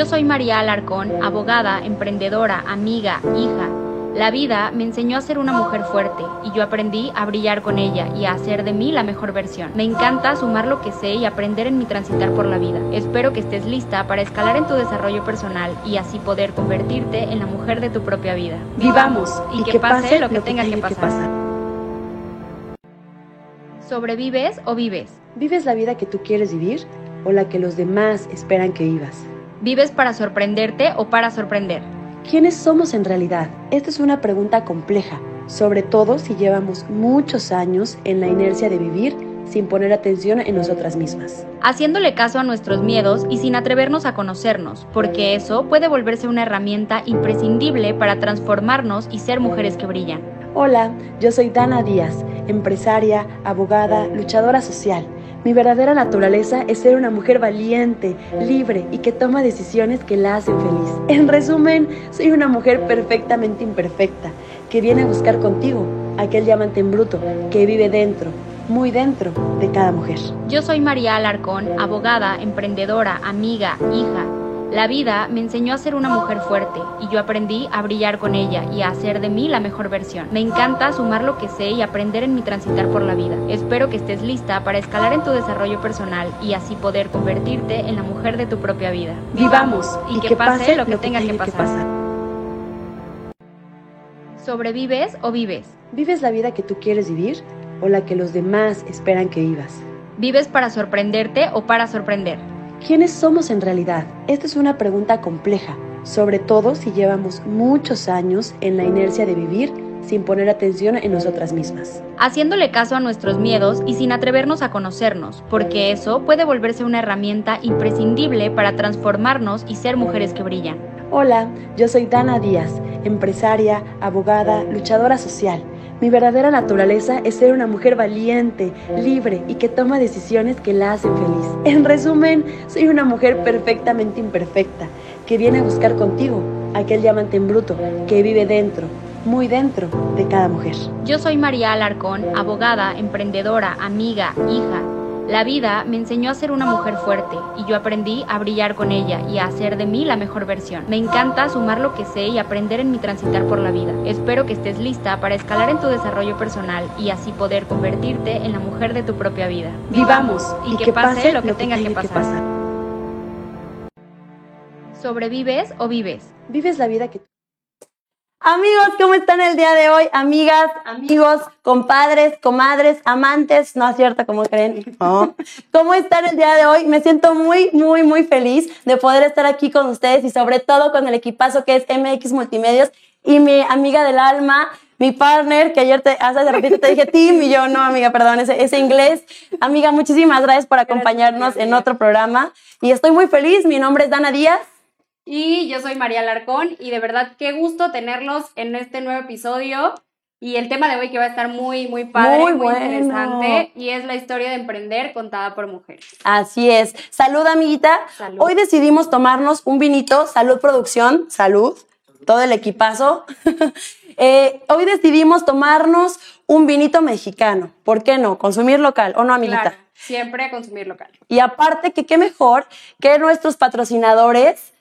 Yo soy María Alarcón, abogada, emprendedora, amiga, hija. La vida me enseñó a ser una mujer fuerte y yo aprendí a brillar con ella y a hacer de mí la mejor versión. Me encanta sumar lo que sé y aprender en mi transitar por la vida. Espero que estés lista para escalar en tu desarrollo personal y así poder convertirte en la mujer de tu propia vida. Vivamos y, que, pase, lo que, tenga, que pasar. ¿Sobrevives o vives? ¿Vives la vida que tú quieres vivir o la que los demás esperan que vivas? ¿Vives para sorprenderte o para sorprender? ¿Quiénes somos en realidad? Esta es una pregunta compleja, sobre todo si llevamos muchos años en la inercia de vivir sin poner atención en nosotras mismas. Haciéndole caso a nuestros miedos y sin atrevernos a conocernos, porque eso puede volverse una herramienta imprescindible para transformarnos y ser mujeres que brillan. Hola, yo soy Dana Díaz, empresaria, abogada, luchadora social mi verdadera naturaleza es ser una mujer valiente, libre y que toma decisiones que la hacen feliz. En resumen, soy una mujer perfectamente imperfecta, que viene a buscar contigo aquel diamante en bruto que vive dentro, muy dentro de cada mujer. Yo soy María Alarcón, abogada, emprendedora, amiga, hija la vida me enseñó a ser una mujer fuerte y yo aprendí a brillar con ella y a hacer de mí la mejor versión. Me encanta sumar lo que sé y aprender en mi transitar por la vida. Espero que estés lista para escalar en tu desarrollo personal y así poder convertirte en la mujer de tu propia vida. Vivamos y, que, pase, lo que, tenga, que, pasar. que pasar. ¿Sobrevives o vives? ¿Vives la vida que tú quieres vivir o la que los demás esperan que vivas? ¿Vives para sorprenderte o para sorprender? ¿Quiénes somos en realidad? Esta es una pregunta compleja, sobre todo si llevamos muchos años en la inercia de vivir sin poner atención en nosotras mismas. Haciéndole caso a nuestros miedos y sin atrevernos a conocernos, porque eso puede volverse una herramienta imprescindible para transformarnos y ser mujeres que brillan. Hola, yo soy Dana Díaz, empresaria, abogada, luchadora social mi verdadera naturaleza es ser una mujer valiente, libre y que toma decisiones que la hacen feliz. En resumen, soy una mujer perfectamente imperfecta, que viene a buscar contigo aquel diamante en bruto que vive dentro, muy dentro de cada mujer. Yo soy María Alarcón, abogada, emprendedora, amiga, hija la vida me enseñó a ser una mujer fuerte y yo aprendí a brillar con ella y a hacer de mí la mejor versión. Me encanta sumar lo que sé y aprender en mi transitar por la vida. Espero que estés lista para escalar en tu desarrollo personal y así poder convertirte en la mujer de tu propia vida. Vivamos y, que, pase, lo que, tenga, que, pasar. ¿Sobrevives o vives? Vives la vida que Amigos, ¿cómo están el día de hoy? Amigas, amigos, compadres, comadres, amantes, no es cierto, ¿cómo creen? ¿Cómo están el día de hoy? Me siento muy, muy, muy feliz de poder estar aquí con ustedes y sobre todo con el equipazo que es MX Multimedios y mi amiga del alma, mi partner, que ayer te, hace repente te dije Tim y yo no, amiga, perdón, ese, ese inglés. Amiga, muchísimas gracias por acompañarnos en otro programa y estoy muy feliz. Mi nombre es Dana Díaz. Y yo soy María Larcón y de verdad qué gusto tenerlos en este nuevo episodio. Y el tema de hoy que va a estar muy, muy padre, muy, interesante, y es la historia de emprender contada por mujeres. Así es. Salud, amiguita. Hoy decidimos tomarnos un vinito, salud producción, salud, todo el equipazo. Eh, hoy decidimos tomarnos un vinito mexicano. ¿Por qué no? Consumir local, ¿o no, amiguita? Claro, siempre consumir local. Y aparte, que qué mejor que nuestros patrocinadores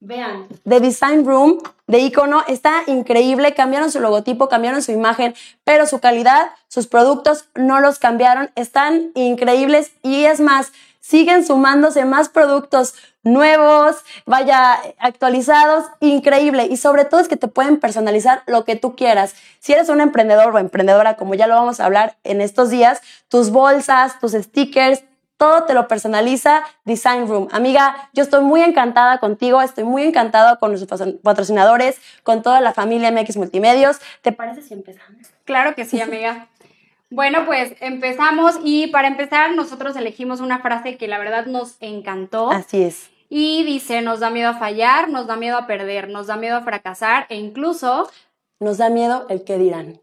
Vean, The Design Room de icono está increíble. Cambiaron su logotipo, cambiaron su imagen, pero su calidad, sus productos no los cambiaron. Están increíbles y es más, siguen sumándose más productos nuevos, vaya, actualizados, increíble. Y sobre todo es que te pueden personalizar lo que tú quieras. Si eres un emprendedor o emprendedora, como ya lo vamos a hablar en estos días, tus bolsas, tus stickers, todo te lo personaliza Design Room. Amiga, yo estoy muy encantada contigo, estoy muy encantada con nuestros patrocinadores, con toda la familia MX Multimedios. ¿Te parece si empezamos? Claro que sí, amiga. Bueno, pues empezamos y para empezar nosotros elegimos una frase que la verdad nos encantó. Así es. Y dice, nos da miedo a fallar, nos da miedo a perder, nos da miedo a fracasar e incluso... Nos da miedo el que dirán.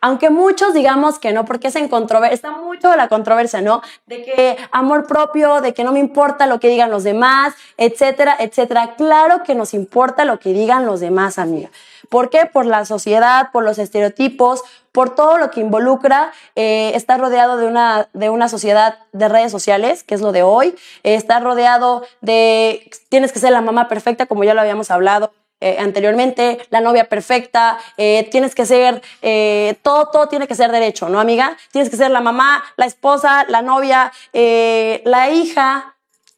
Aunque muchos digamos que no, porque es en controversia, está mucho la controversia, ¿no? De que amor propio, de que no me importa lo que digan los demás, etcétera, etcétera. Claro que nos importa lo que digan los demás, amiga. ¿Por qué? Por la sociedad, por los estereotipos, por todo lo que involucra eh, estar rodeado de una, de una sociedad de redes sociales, que es lo de hoy, eh, estar rodeado de, tienes que ser la mamá perfecta, como ya lo habíamos hablado, eh, anteriormente, la novia perfecta, eh, tienes que ser, eh, todo, todo tiene que ser derecho, ¿no, amiga? Tienes que ser la mamá, la esposa, la novia, la hija,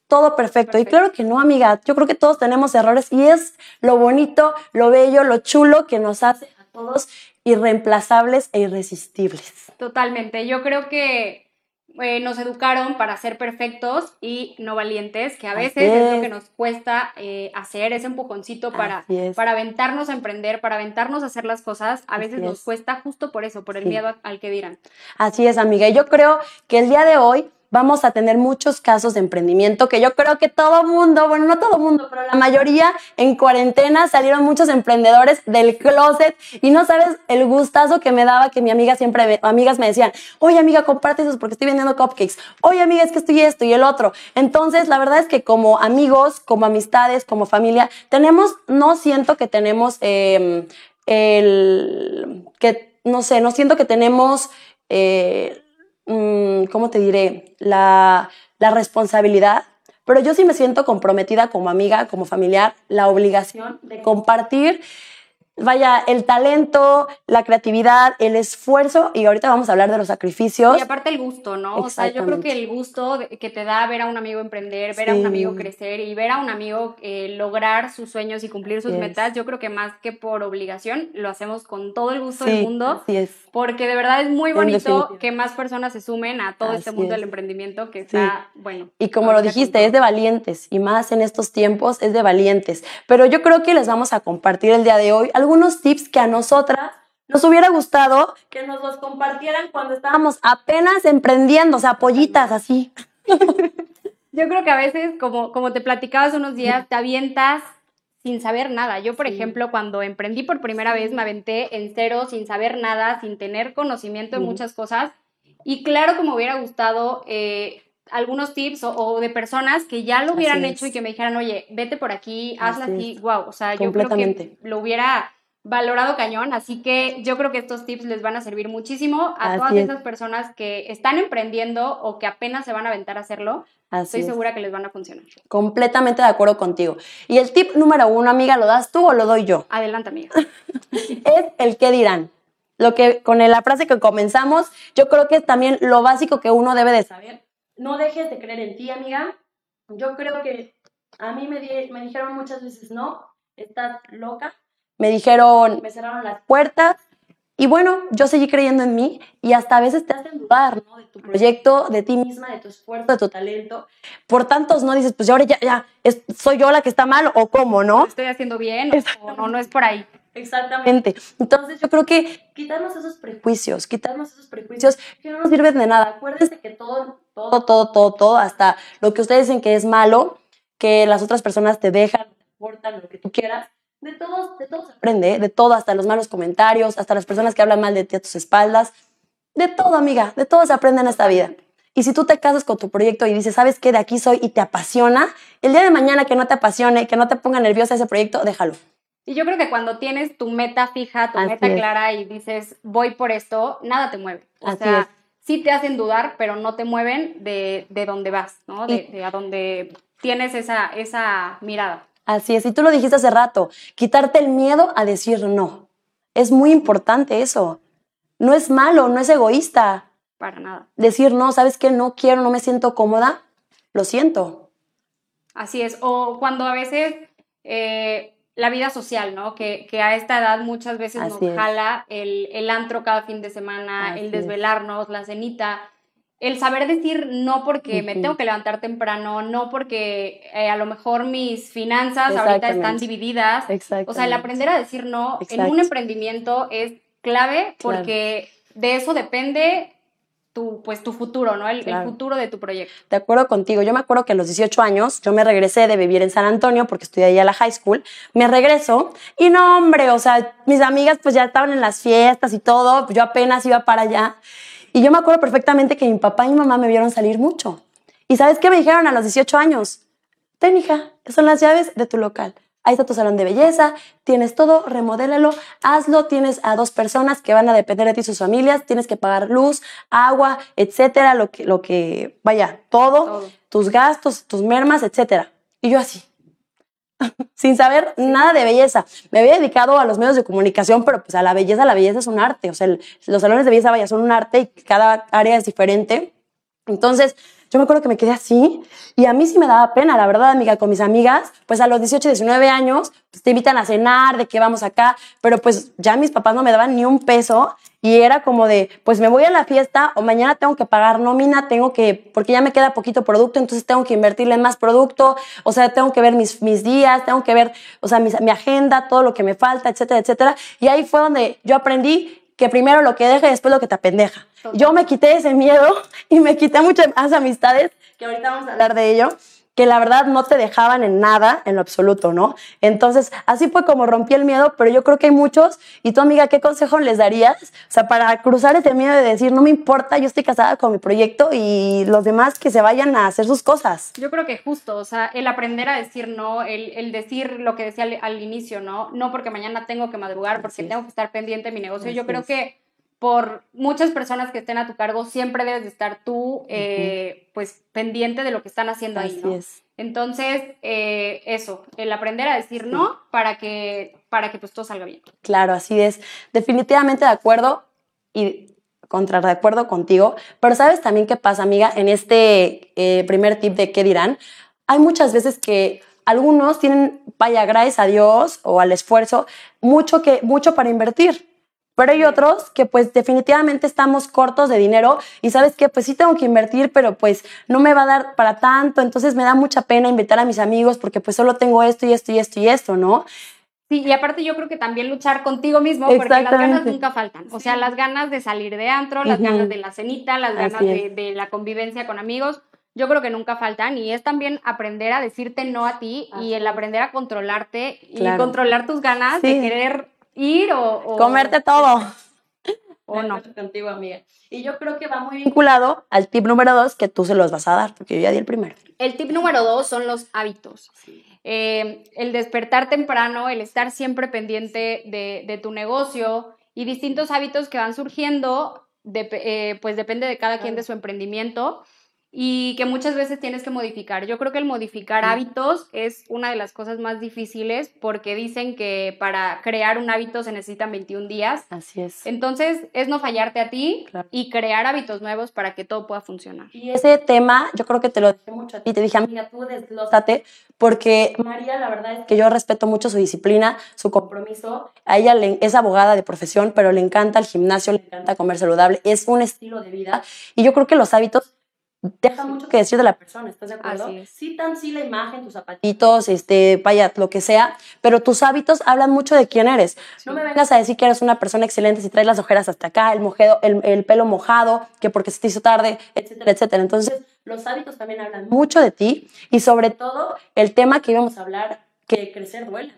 todo perfecto. Y claro que no, amiga, yo creo que todos tenemos errores y es lo bonito, lo bello, lo chulo que nos hace a todos irreemplazables e irresistibles. Totalmente. Yo creo que eh, nos educaron para ser perfectos y no valientes, que a veces es. lo que nos cuesta eh, hacer, ese empujoncito para, es. para aventarnos a emprender, para aventarnos a hacer las cosas. A Así veces nos es. cuesta justo por eso, por el Sí. miedo al que dirán. Así es, amiga. Yo creo que el día de hoy vamos a tener muchos casos de emprendimiento que yo creo que todo mundo, bueno, no todo mundo, pero la mayoría en cuarentena salieron muchos emprendedores del closet y no sabes el gustazo que me daba que mi amiga siempre, me- amigas me decían, oye amiga, comparte esos porque estoy vendiendo cupcakes. Oye amiga, es que estoy esto y el otro. Entonces, la verdad es que como amigos, como amistades, como familia, tenemos, no siento que tenemos eh, el, que, no sé, no siento que tenemos... eh, ¿cómo te diré? La, la responsabilidad, pero yo sí me siento comprometida como amiga, como familiar, la obligación de compartir, vaya, el talento, la creatividad, el esfuerzo, y ahorita vamos a hablar de los sacrificios. Y aparte el gusto, ¿no? O sea, yo creo que el gusto que te da ver a un amigo emprender, ver a un Sí. amigo crecer y ver a un amigo eh, lograr sus sueños y cumplir sus Así es. metas, yo creo que más que por obligación, lo hacemos con todo el gusto Sí, del mundo. Así es. Porque de verdad es muy bonito que más personas se sumen a todo este Así mundo es. del emprendimiento que está, bueno. Y como lo con dijiste, es de valientes y más en estos tiempos es de valientes. Pero yo creo que les vamos a compartir el día de hoy algunos tips que a nosotras nos hubiera gustado que nos los compartieran cuando estábamos apenas emprendiendo, o sea, pollitas así. Yo creo que a veces, como, como te platicaba hace unos días, te avientas sin saber nada. Yo, por Sí. ejemplo, cuando emprendí por primera vez, me aventé en cero, sin saber nada, sin tener conocimiento de muchas cosas. Y claro que me hubiera gustado eh, algunos tips o, o de personas que ya lo hubieran hecho y que me dijeran, oye, vete por aquí, hazla Así. Wow, o sea, yo creo que lo hubiera valorado cañón, así que yo creo que estos tips les van a servir muchísimo a Así todas es. esas personas que están emprendiendo o que apenas se van a aventar a hacerlo. Así Estoy es. segura que les van a funcionar. Completamente de acuerdo contigo. Y el tip número uno, amiga, ¿lo das tú o lo doy yo? Adelante, amiga. es el qué dirán. Lo que con la frase que comenzamos, yo creo que es también lo básico que uno debe de saber. No dejes de creer en ti, amiga. Yo creo que a mí me, di- me dijeron muchas veces, no, estás loca. Me dijeron, me cerraron las puertas. Y bueno, yo seguí creyendo en mí y hasta a veces te hacen dudar, ¿no? De tu proyecto, de ti misma, de tu esfuerzo, de tu talento. Por tantos no dices, pues ya ahora ya, ya, es- soy yo la que está mal o cómo, ¿no? ¿Lo estoy haciendo bien o no, no es por ahí? Exactamente. Entonces yo creo que quitarnos esos prejuicios, quitarnos esos prejuicios que no nos sirven de nada. Acuérdense que todo, todo, todo, todo, todo, hasta lo que ustedes dicen que es malo, que las otras personas te dejan, te aportan, lo que tú quieras, de todos, de todos se aprende, de todo, hasta los malos comentarios, hasta las personas que hablan mal de ti a tus espaldas, de todo, amiga, de todo se aprende en esta vida. Y si tú te casas con tu proyecto y dices, ¿sabes qué? De aquí soy y te apasiona, el día de mañana que no te apasione, que no te ponga nerviosa ese proyecto, déjalo. Y yo creo que cuando tienes tu meta fija, tu Así meta es. clara y dices, voy por esto, nada te mueve. O Así sea, es. sí te hacen dudar, pero no te mueven de, de dónde vas, ¿no? De, de a dónde tienes esa, esa mirada. Así es, y tú lo dijiste hace rato, quitarte el miedo a decir no. Es muy importante eso. No es malo, no es egoísta. Para nada. Decir no, ¿sabes qué? No quiero, no me siento cómoda. Lo siento. Así es. O cuando a veces eh, la vida social, ¿no? Que, que a esta edad muchas veces Así nos es. jala el, el antro cada fin de semana, Así el es. desvelarnos, la cenita. El saber decir no porque me tengo que levantar temprano, no porque eh, a lo mejor mis finanzas ahorita están divididas. Exacto. O sea, el aprender a decir no en un emprendimiento es clave Claro. porque de eso depende tu, pues, tu futuro, ¿no? El, el futuro de tu proyecto. De acuerdo contigo. Yo me acuerdo que a los 18 años yo me regresé de vivir en San Antonio porque estudié ahí a la high school. Me regreso y no, hombre, o sea, mis amigas pues ya estaban en las fiestas y todo. Yo apenas iba para allá. Y yo me acuerdo perfectamente que mi papá y mi mamá me vieron salir mucho. ¿Y sabes qué me dijeron a los 18 años? Ten, hija, son las llaves de tu local. Ahí está tu salón de belleza, tienes todo, remodélalo, hazlo, tienes a dos personas que van a depender de ti sus familias, tienes que pagar luz, agua, etcétera, lo que, lo que vaya, todo, Todo. tus gastos, tus mermas, etcétera. Y yo así, sin saber nada de belleza. Me había dedicado a los medios de comunicación, pero pues a la belleza, la belleza es un arte. O sea, el- los salones de belleza, vaya, son un arte y cada área es diferente. Entonces, yo me acuerdo que me quedé así y a mí sí me daba pena, la verdad, amiga, con mis amigas, pues a los 18, 19 años, pues te invitan a cenar, de que vamos acá, pero pues ya mis papás no me daban ni un peso y era como de, pues me voy a la fiesta o mañana tengo que pagar nómina, tengo que, porque ya me queda poquito producto, entonces tengo que invertirle en más producto, o sea, tengo que ver mis, mis días, tengo que ver, o sea, mi agenda, todo lo que me falta, etcétera, etcétera. Y ahí fue donde yo aprendí que primero lo que deja y después lo que te apendeja. Yo me quité ese miedo y me quité muchas más amistades, que ahorita vamos a hablar de ello, que la verdad no te dejaban en nada, en lo absoluto, ¿no? Entonces, así fue como rompí el miedo, pero yo creo que hay muchos, y tú amiga, ¿qué consejo les darías? O sea, para cruzar ese miedo de decir, no me importa, yo estoy casada con mi proyecto y los demás que se vayan a hacer sus cosas. Yo creo que justo, o sea, el aprender a decir no, el, el decir lo que decía al, al inicio, ¿no? No porque mañana tengo que madrugar, porque tengo que estar pendiente de mi negocio. Yo creo que por muchas personas que estén a tu cargo, siempre debes de estar tú, eh, pues, pendiente de lo que están haciendo ahí, ¿no? es. Entonces, eh, eso, el aprender a decir no para que, para que pues todo salga bien. Claro, así es. Definitivamente de acuerdo y contra de acuerdo contigo. Pero sabes también qué pasa, amiga, en este eh, primer tip de qué dirán. Hay muchas veces que algunos tienen, vaya, gracias a Dios o al esfuerzo, mucho, que, mucho para invertir. Pero hay otros que pues definitivamente estamos cortos de dinero y sabes que pues sí tengo que invertir, pero pues no me va a dar para tanto, entonces me da mucha pena invitar a mis amigos porque pues solo tengo esto y esto y esto y esto, ¿no? Sí, y aparte yo creo que también luchar contigo mismo, porque las ganas nunca faltan. O sea, las ganas de salir de antro, las ganas de la cenita, las ganas de, la convivencia con amigos, yo creo que nunca faltan. Y es también aprender a decirte no a ti y el aprender a controlarte y controlar tus ganas Sí. de querer ir o... o- Comerte todo. O no. Contigo, amiga. Y yo creo que va muy vinculado al tip número dos que tú se los vas a dar, porque yo ya di el primero. El tip número dos son los hábitos. Eh, el despertar temprano, el estar siempre pendiente de, de tu negocio y distintos hábitos que van surgiendo, dep- eh, pues depende de cada quien de su emprendimiento y que muchas veces tienes que modificar. Yo creo que el modificar hábitos es una de las cosas más difíciles porque dicen que para crear un hábito se necesitan 21 días. Así es. Entonces es no fallarte a ti Claro. y crear hábitos nuevos para que todo pueda funcionar. Y ese tema, yo creo que te lo dije mucho a ti. Te dije, amiga, tú desglósate, porque María, la verdad es que yo respeto mucho su disciplina, su compromiso. A ella le- es abogada de profesión, pero le encanta el gimnasio, le encanta comer saludable. Es un estilo de vida. Y yo creo que los hábitos dejan mucho que decir de la persona, ¿estás de acuerdo? Así es. Sí, tan sí la imagen, tus zapatitos, este, vaya, lo que sea, pero tus hábitos hablan mucho de quién eres. No me vengas a decir que eres una persona excelente si traes las ojeras hasta acá, el, mojedo, el, el pelo mojado, que porque se te hizo tarde, etcétera, etcétera. Entonces, los hábitos también hablan mucho de ti y sobre todo el tema que íbamos a hablar, que crecer duele,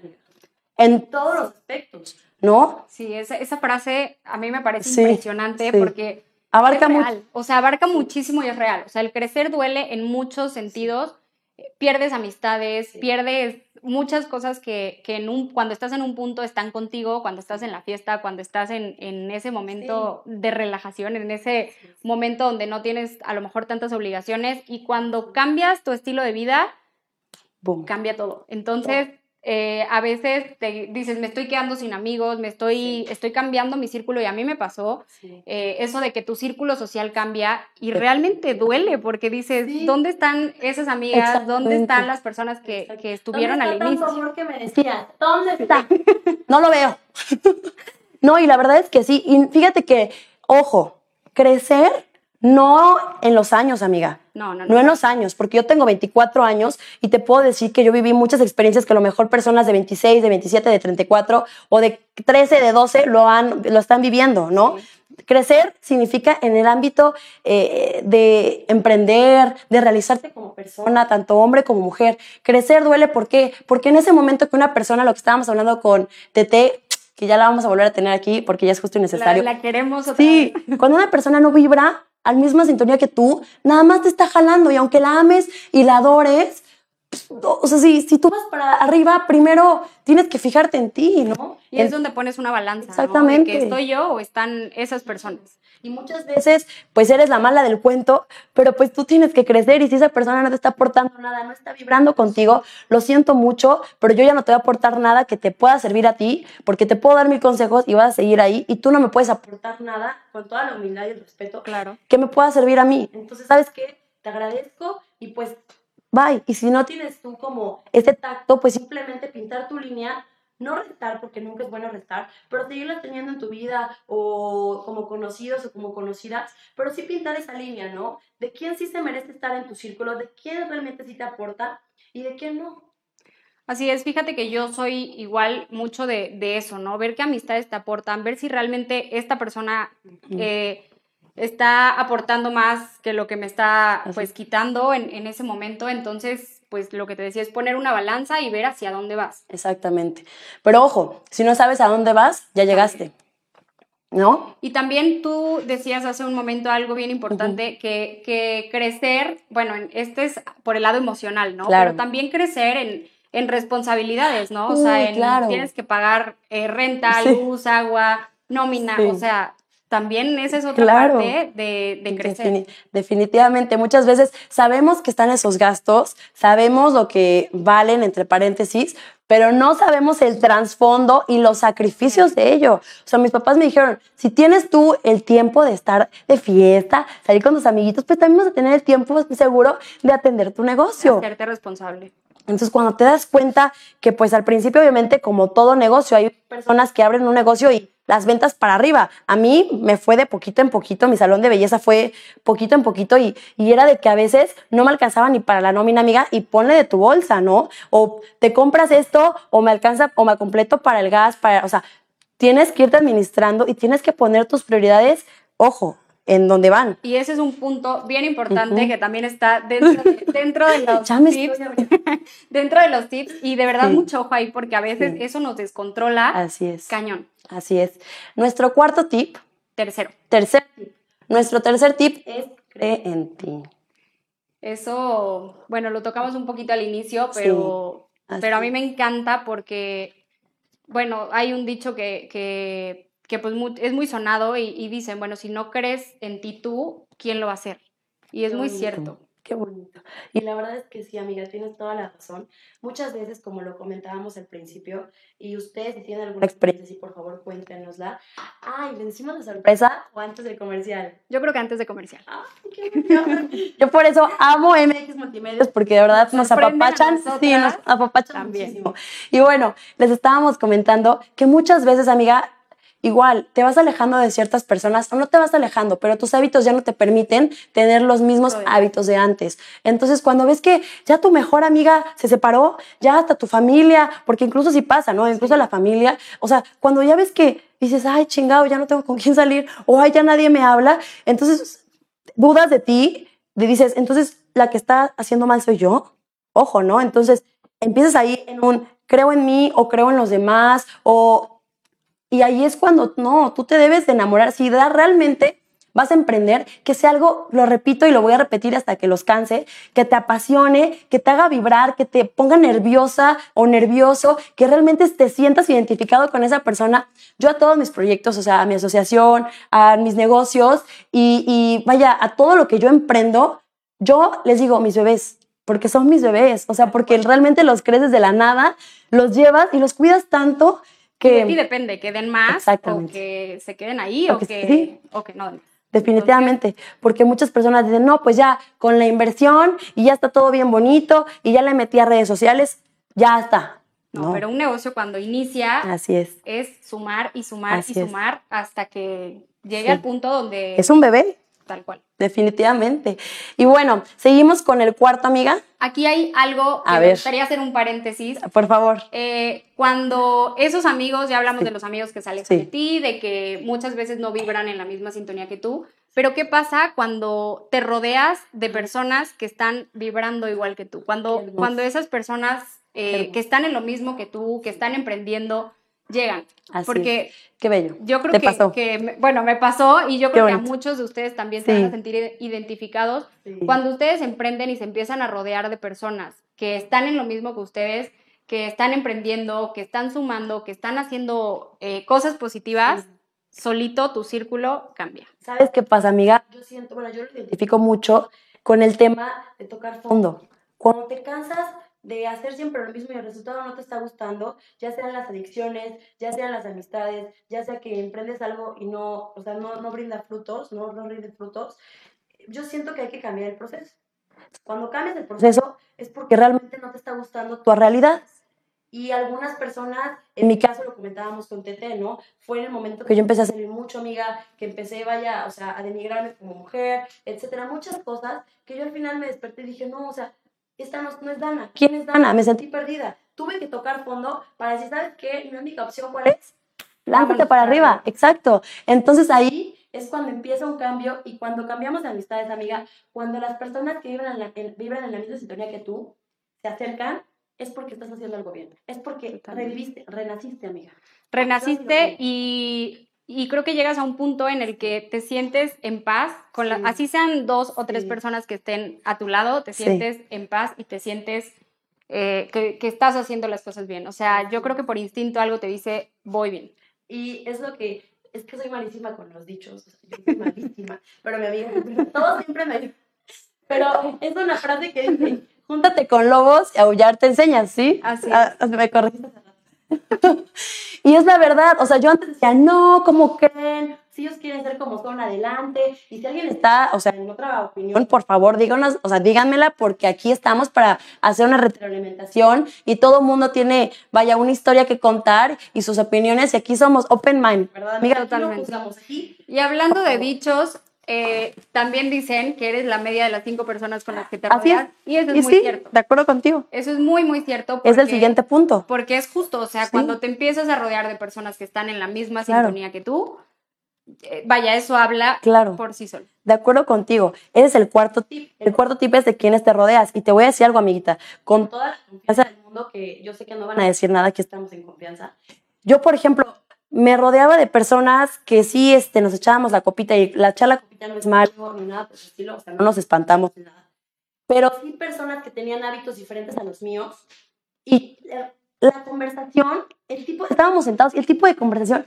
en todos los aspectos, ¿no? Sí, esa, esa frase a mí me parece Sí, impresionante sí. porque Abarca mucho. O sea, abarca muchísimo y es real. O sea, el crecer duele en muchos sentidos. Eh, Pierdes amistades, pierdes muchas cosas que, que en un, cuando estás en un punto están contigo, cuando estás en la fiesta, cuando estás en, en ese momento de relajación, en ese momento donde no tienes a lo mejor tantas obligaciones y cuando cambias tu estilo de vida, Boom. cambia todo. Entonces, eh, a veces te dices, me estoy quedando sin amigos, me estoy, estoy cambiando mi círculo y a mí me pasó eh, eso de que tu círculo social cambia y realmente duele porque dices, Sí. ¿dónde están esas amigas? ¿Dónde están las personas que, que estuvieron al ¿Dónde está inicio? tanto amor que me decías? ¿Dónde está? No lo veo. No, y la verdad es que sí. Y fíjate que, ojo, crecer no en los años, amiga. No, no, No no. en los años, porque yo tengo 24 años y te puedo decir que yo viví muchas experiencias que a lo mejor personas de 26, de 27, de 34 o de 13, de 12 lo, han, lo están viviendo, ¿no? Crecer significa en el ámbito eh, de emprender, de realizarte como persona, tanto hombre como mujer. Crecer duele, ¿por qué? Porque en ese momento que una persona, lo que estábamos hablando con Tete, que ya la vamos a volver a tener aquí porque ya es justo y La, necesario. la queremos otra Sí, vez. cuando una persona no vibra al misma sintonía que tú, nada más te está jalando y aunque la ames y la adores, o sea, si, si tú vas para arriba, primero tienes que fijarte en ti, ¿no? Y es donde pones una balanza. Exactamente. ¿no? De que estoy yo o están esas personas. Y muchas veces, pues eres la mala del cuento, pero pues tú tienes que crecer y si esa persona no te está aportando nada, no está vibrando contigo, lo siento mucho, pero yo ya no te voy a aportar nada que te pueda servir a ti, porque te puedo dar mil consejos y vas a seguir ahí y tú no me puedes aportar nada, con toda la humildad y el respeto, claro. que me pueda servir a mí. Entonces, ¿sabes qué? Te agradezco y pues bye. Y si no tienes tú como este tacto, pues simplemente pintar tu línea no restar, porque nunca es bueno restar, pero seguirlas teniendo en tu vida o como conocidos o como conocidas, pero sí pintar esa línea, ¿no? De quién sí se merece estar en tu círculo, de quién realmente sí te aporta y de quién no. Así es, fíjate que yo soy igual mucho de, eso, ¿no? Ver qué amistades te aportan, ver si realmente esta persona eh, está aportando más que lo que me está pues quitando en, en ese momento, entonces pues lo que te decía es poner una balanza y ver hacia dónde vas. Exactamente. Pero ojo, si no sabes a dónde vas, ya llegaste. ¿No? Y también tú decías hace un momento algo bien importante, que, que, crecer, bueno, este es por el lado emocional, ¿no? Claro. Pero también crecer en, en responsabilidades, ¿no? O sea, en, tienes que pagar eh, renta, luz, agua, nómina, o sea, también esa es otra parte de, crecer. definitivamente, muchas veces sabemos que están esos gastos, sabemos lo que valen, entre paréntesis, pero no sabemos el trasfondo y los sacrificios de ello. O sea, mis papás me dijeron, si tienes tú el tiempo de estar de fiesta, salir con tus amiguitos, pues también vas a tener el tiempo seguro de atender tu negocio. Hacerte responsable. Entonces, cuando te das cuenta que, pues al principio, obviamente, como todo negocio, hay personas que abren un negocio y las ventas para arriba. A mí me fue de poquito en poquito, mi salón de belleza fue poquito en poquito y, y, era de que a veces no me alcanzaba ni para la nómina, amiga, y ponle de tu bolsa, ¿no? O te compras esto o me alcanza o me completo para el gas, para, o sea, tienes que irte administrando y tienes que poner tus prioridades, ojo, en dónde van. Y ese es un punto bien importante que también está dentro de, dentro de los tips. dentro de los tips y de verdad mucho ojo ahí porque a veces eso nos descontrola. Así es. Cañón. Así es. Nuestro cuarto tip. Tercero. Tercer tip. Nuestro tercer tip es cree en ti. Eso, bueno, lo tocamos un poquito al inicio, pero, pero a mí me encanta porque, bueno, hay un dicho que, que que pues es muy sonado y, dicen, bueno, si no crees en ti tú, ¿quién lo va a hacer? Y es muy cierto. Qué bonito. Y la verdad es que sí, amiga, tienes toda la razón. Muchas veces, como lo comentábamos al principio, y ustedes si tienen alguna experiencia, sí, por favor, cuéntenosla. Ay, ¿le decimos la sorpresa o antes del comercial? Yo creo que antes de comercial. qué Yo por eso amo MX Multimedios, porque de verdad nos, apapachan. Sí, nos apapachan muchísimo. Y bueno, les estábamos comentando que muchas veces, amiga, Igual, te vas alejando de ciertas personas o no te vas alejando, pero tus hábitos ya no te permiten tener los mismos hábitos de antes. Entonces, cuando ves que ya tu mejor amiga se separó, ya hasta tu familia, porque incluso si pasa, ¿no? Incluso la familia, o sea, cuando ya ves que dices, ay, chingado, ya no tengo con quién salir, o ay, ya nadie me habla, entonces dudas de ti, y dices, entonces la que está haciendo mal soy yo. Ojo, ¿no? Entonces, empiezas ahí en un creo en mí o creo en los demás o y ahí es cuando, no, tú te debes de enamorar. Si realmente vas a emprender, que sea algo, lo repito y lo voy a repetir hasta que los canse, que te apasione, que te haga vibrar, que te ponga nerviosa o nervioso, que realmente te sientas identificado con esa persona. Yo a todos mis proyectos, o sea, a mi asociación, a mis negocios y, y vaya, a todo lo que yo emprendo, yo les digo, mis bebés, porque son mis bebés, o sea, porque realmente los crees de la nada, los llevas y los cuidas tanto que... Y depende, que den más o que se queden ahí o, que, o que no Definitivamente, porque muchas personas dicen, no, pues ya con la inversión y ya está todo bien bonito y ya le metí a redes sociales, ya está. No, pero un negocio cuando inicia Así es. es sumar y sumar y sumar hasta que llegue al punto donde... Es un bebé. Tal cual. Definitivamente. Y bueno, seguimos con el cuarto, amiga. Aquí hay algo que me gustaría hacer un paréntesis. Por favor. Eh, cuando esos amigos, ya hablamos de los amigos que salen de ti, de que muchas veces no vibran en la misma sintonía que tú, pero ¿qué pasa cuando te rodeas de personas que están vibrando igual que tú? Cuando, cuando esas personas eh, que están en lo mismo que tú, que están emprendiendo, llegan. Así porque Qué bello. Yo creo que, bueno, me pasó y yo creo que a muchos de ustedes también se van a sentir identificados cuando ustedes emprenden y se empiezan a rodear de personas que están en lo mismo que ustedes, que están emprendiendo, que están sumando, que están haciendo eh, cosas positivas, solito tu círculo cambia. ¿Sabes qué pasa, amiga? Yo siento, bueno, yo lo identifico mucho con el tema de tocar fondo. Cuando te cansas de hacer siempre lo mismo y el resultado no te está gustando, ya sean las adicciones, ya sean las amistades, ya sea que emprendes algo y no, o sea, no, no brinda frutos, no, no rinde frutos, yo siento que hay que cambiar el proceso. Cuando cambias el proceso es porque realmente no te está gustando tu realidad. Y algunas personas, en mi caso lo comentábamos con Tete, ¿no? Fue en el momento que yo empecé a salir mucho, amiga, que empecé, vaya, o sea, a denigrarme como mujer, etcétera, muchas cosas que yo al final me desperté y dije, no, o sea, esta no, no es Dana. ¿Quién es Dana? Me sentí perdida. Tuve que tocar fondo para decir, ¿sabes qué? Mi única opción, ¿cuál es? Lánzate para arriba, exacto. Entonces ahí es cuando empieza un cambio y cuando cambiamos de amistades, amiga, cuando las personas que vibran en la, vibran en la misma sintonía que tú se acercan, es porque estás haciendo algo bien. Es porque reviviste, renaciste, amiga. Renaciste y, y, creo que llegas a un punto en el que te sientes en paz, con la, así sean dos o tres personas que estén a tu lado, te sientes en paz y te sientes eh, que, que, estás haciendo las cosas bien. O sea, yo creo que por instinto algo te dice, voy bien. Y es lo que es que soy malísima con los dichos, yo soy malísima, pero mi amiga, todo siempre me pero es una frase que dice, júntate con lobos y aullar te enseñas, ¿sí? Así ah, me corregiste. y es la verdad, o sea, yo antes decía, no, ¿cómo creen? Si ellos quieren ser como son, adelante. Y si alguien está, o sea, en otra opinión, por favor, díganos, o sea, díganmela porque aquí estamos para hacer una retroalimentación y todo mundo tiene, vaya, una historia que contar y sus opiniones y aquí somos open mind, ¿verdad? Amiga, Totalmente. Y hablando de dichos, eh, también dicen que eres la media de las cinco personas con las que te rodeas. Y eso es muy cierto. De acuerdo contigo. Eso es muy, muy cierto. es el siguiente punto. Porque es justo, o sea, cuando te empiezas a rodear de personas que están en la misma sintonía que tú, eh, vaya, eso habla claro. por sí solo. De acuerdo contigo. Ese es el cuarto tip. El cuarto tip es de quiénes te rodeas. Y te voy a decir algo, amiguita. Con toda la confianza del mundo, que yo sé que no van a decir nada, que estamos en confianza. Yo, por ejemplo, me rodeaba de personas que sí este, nos echábamos la copita y la echar la copita no es malo ni nada por el estilo, o sea, no nos espantamos ni nada. Pero sí personas que tenían hábitos diferentes a los míos y la, conversación, el tipo, estábamos sentados y el tipo de conversación,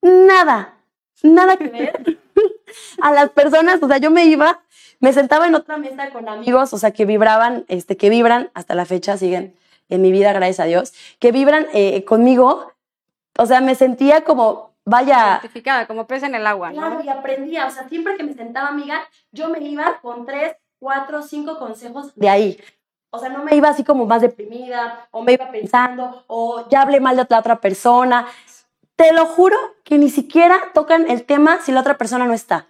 nada, nada que ver a las personas, o sea, yo me iba, me sentaba en otra mesa con amigos, o sea, que vibraban, este, que vibran, hasta la fecha siguen en mi vida, gracias a Dios, que vibran eh, conmigo o sea, me sentía como, vaya... Certificada, como pez en el agua, ¿no? Claro, y aprendía, o sea, siempre que me sentaba amiga, yo me iba con tres, cuatro, cinco consejos de ahí. O sea, no me iba así como más deprimida, o me iba pensando, o ya hablé mal de la otra persona. Te lo juro que ni siquiera tocan el tema si la otra persona no está.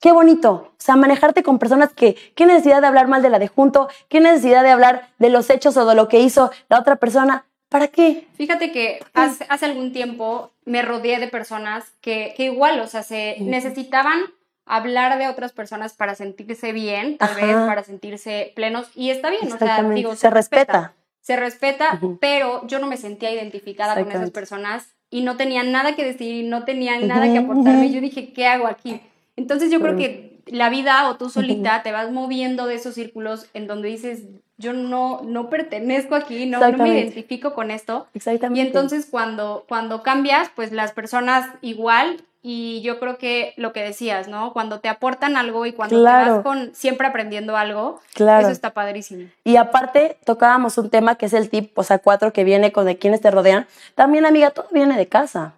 Qué bonito. O sea, manejarte con personas que, qué necesidad de hablar mal de la de junto, qué necesidad de hablar de los hechos o de lo que hizo la otra persona. ¿Para qué? Fíjate que hace, algún tiempo me rodeé de personas que, que igual, o sea, se necesitaban hablar de otras personas para sentirse bien, tal vez para sentirse plenos, y está bien, o sea, digo, se, respeta. Se respeta, pero yo no me sentía identificada con esas personas y no tenían nada que decir, no tenían nada que aportarme. Yo dije, ¿qué hago aquí? Entonces yo creo que la vida o tú solita te vas moviendo de esos círculos en donde dices, yo no, no pertenezco aquí, no, no, me identifico con esto. Exactamente. Y entonces cuando, cuando cambias, pues las personas igual, y yo creo que lo que decías, ¿no? Cuando te aportan algo y cuando te vas con siempre aprendiendo algo, eso está padrísimo. Y aparte, tocábamos un tema que es el tip, o sea, cuatro que viene con de quienes te rodean. También, amiga, todo viene de casa.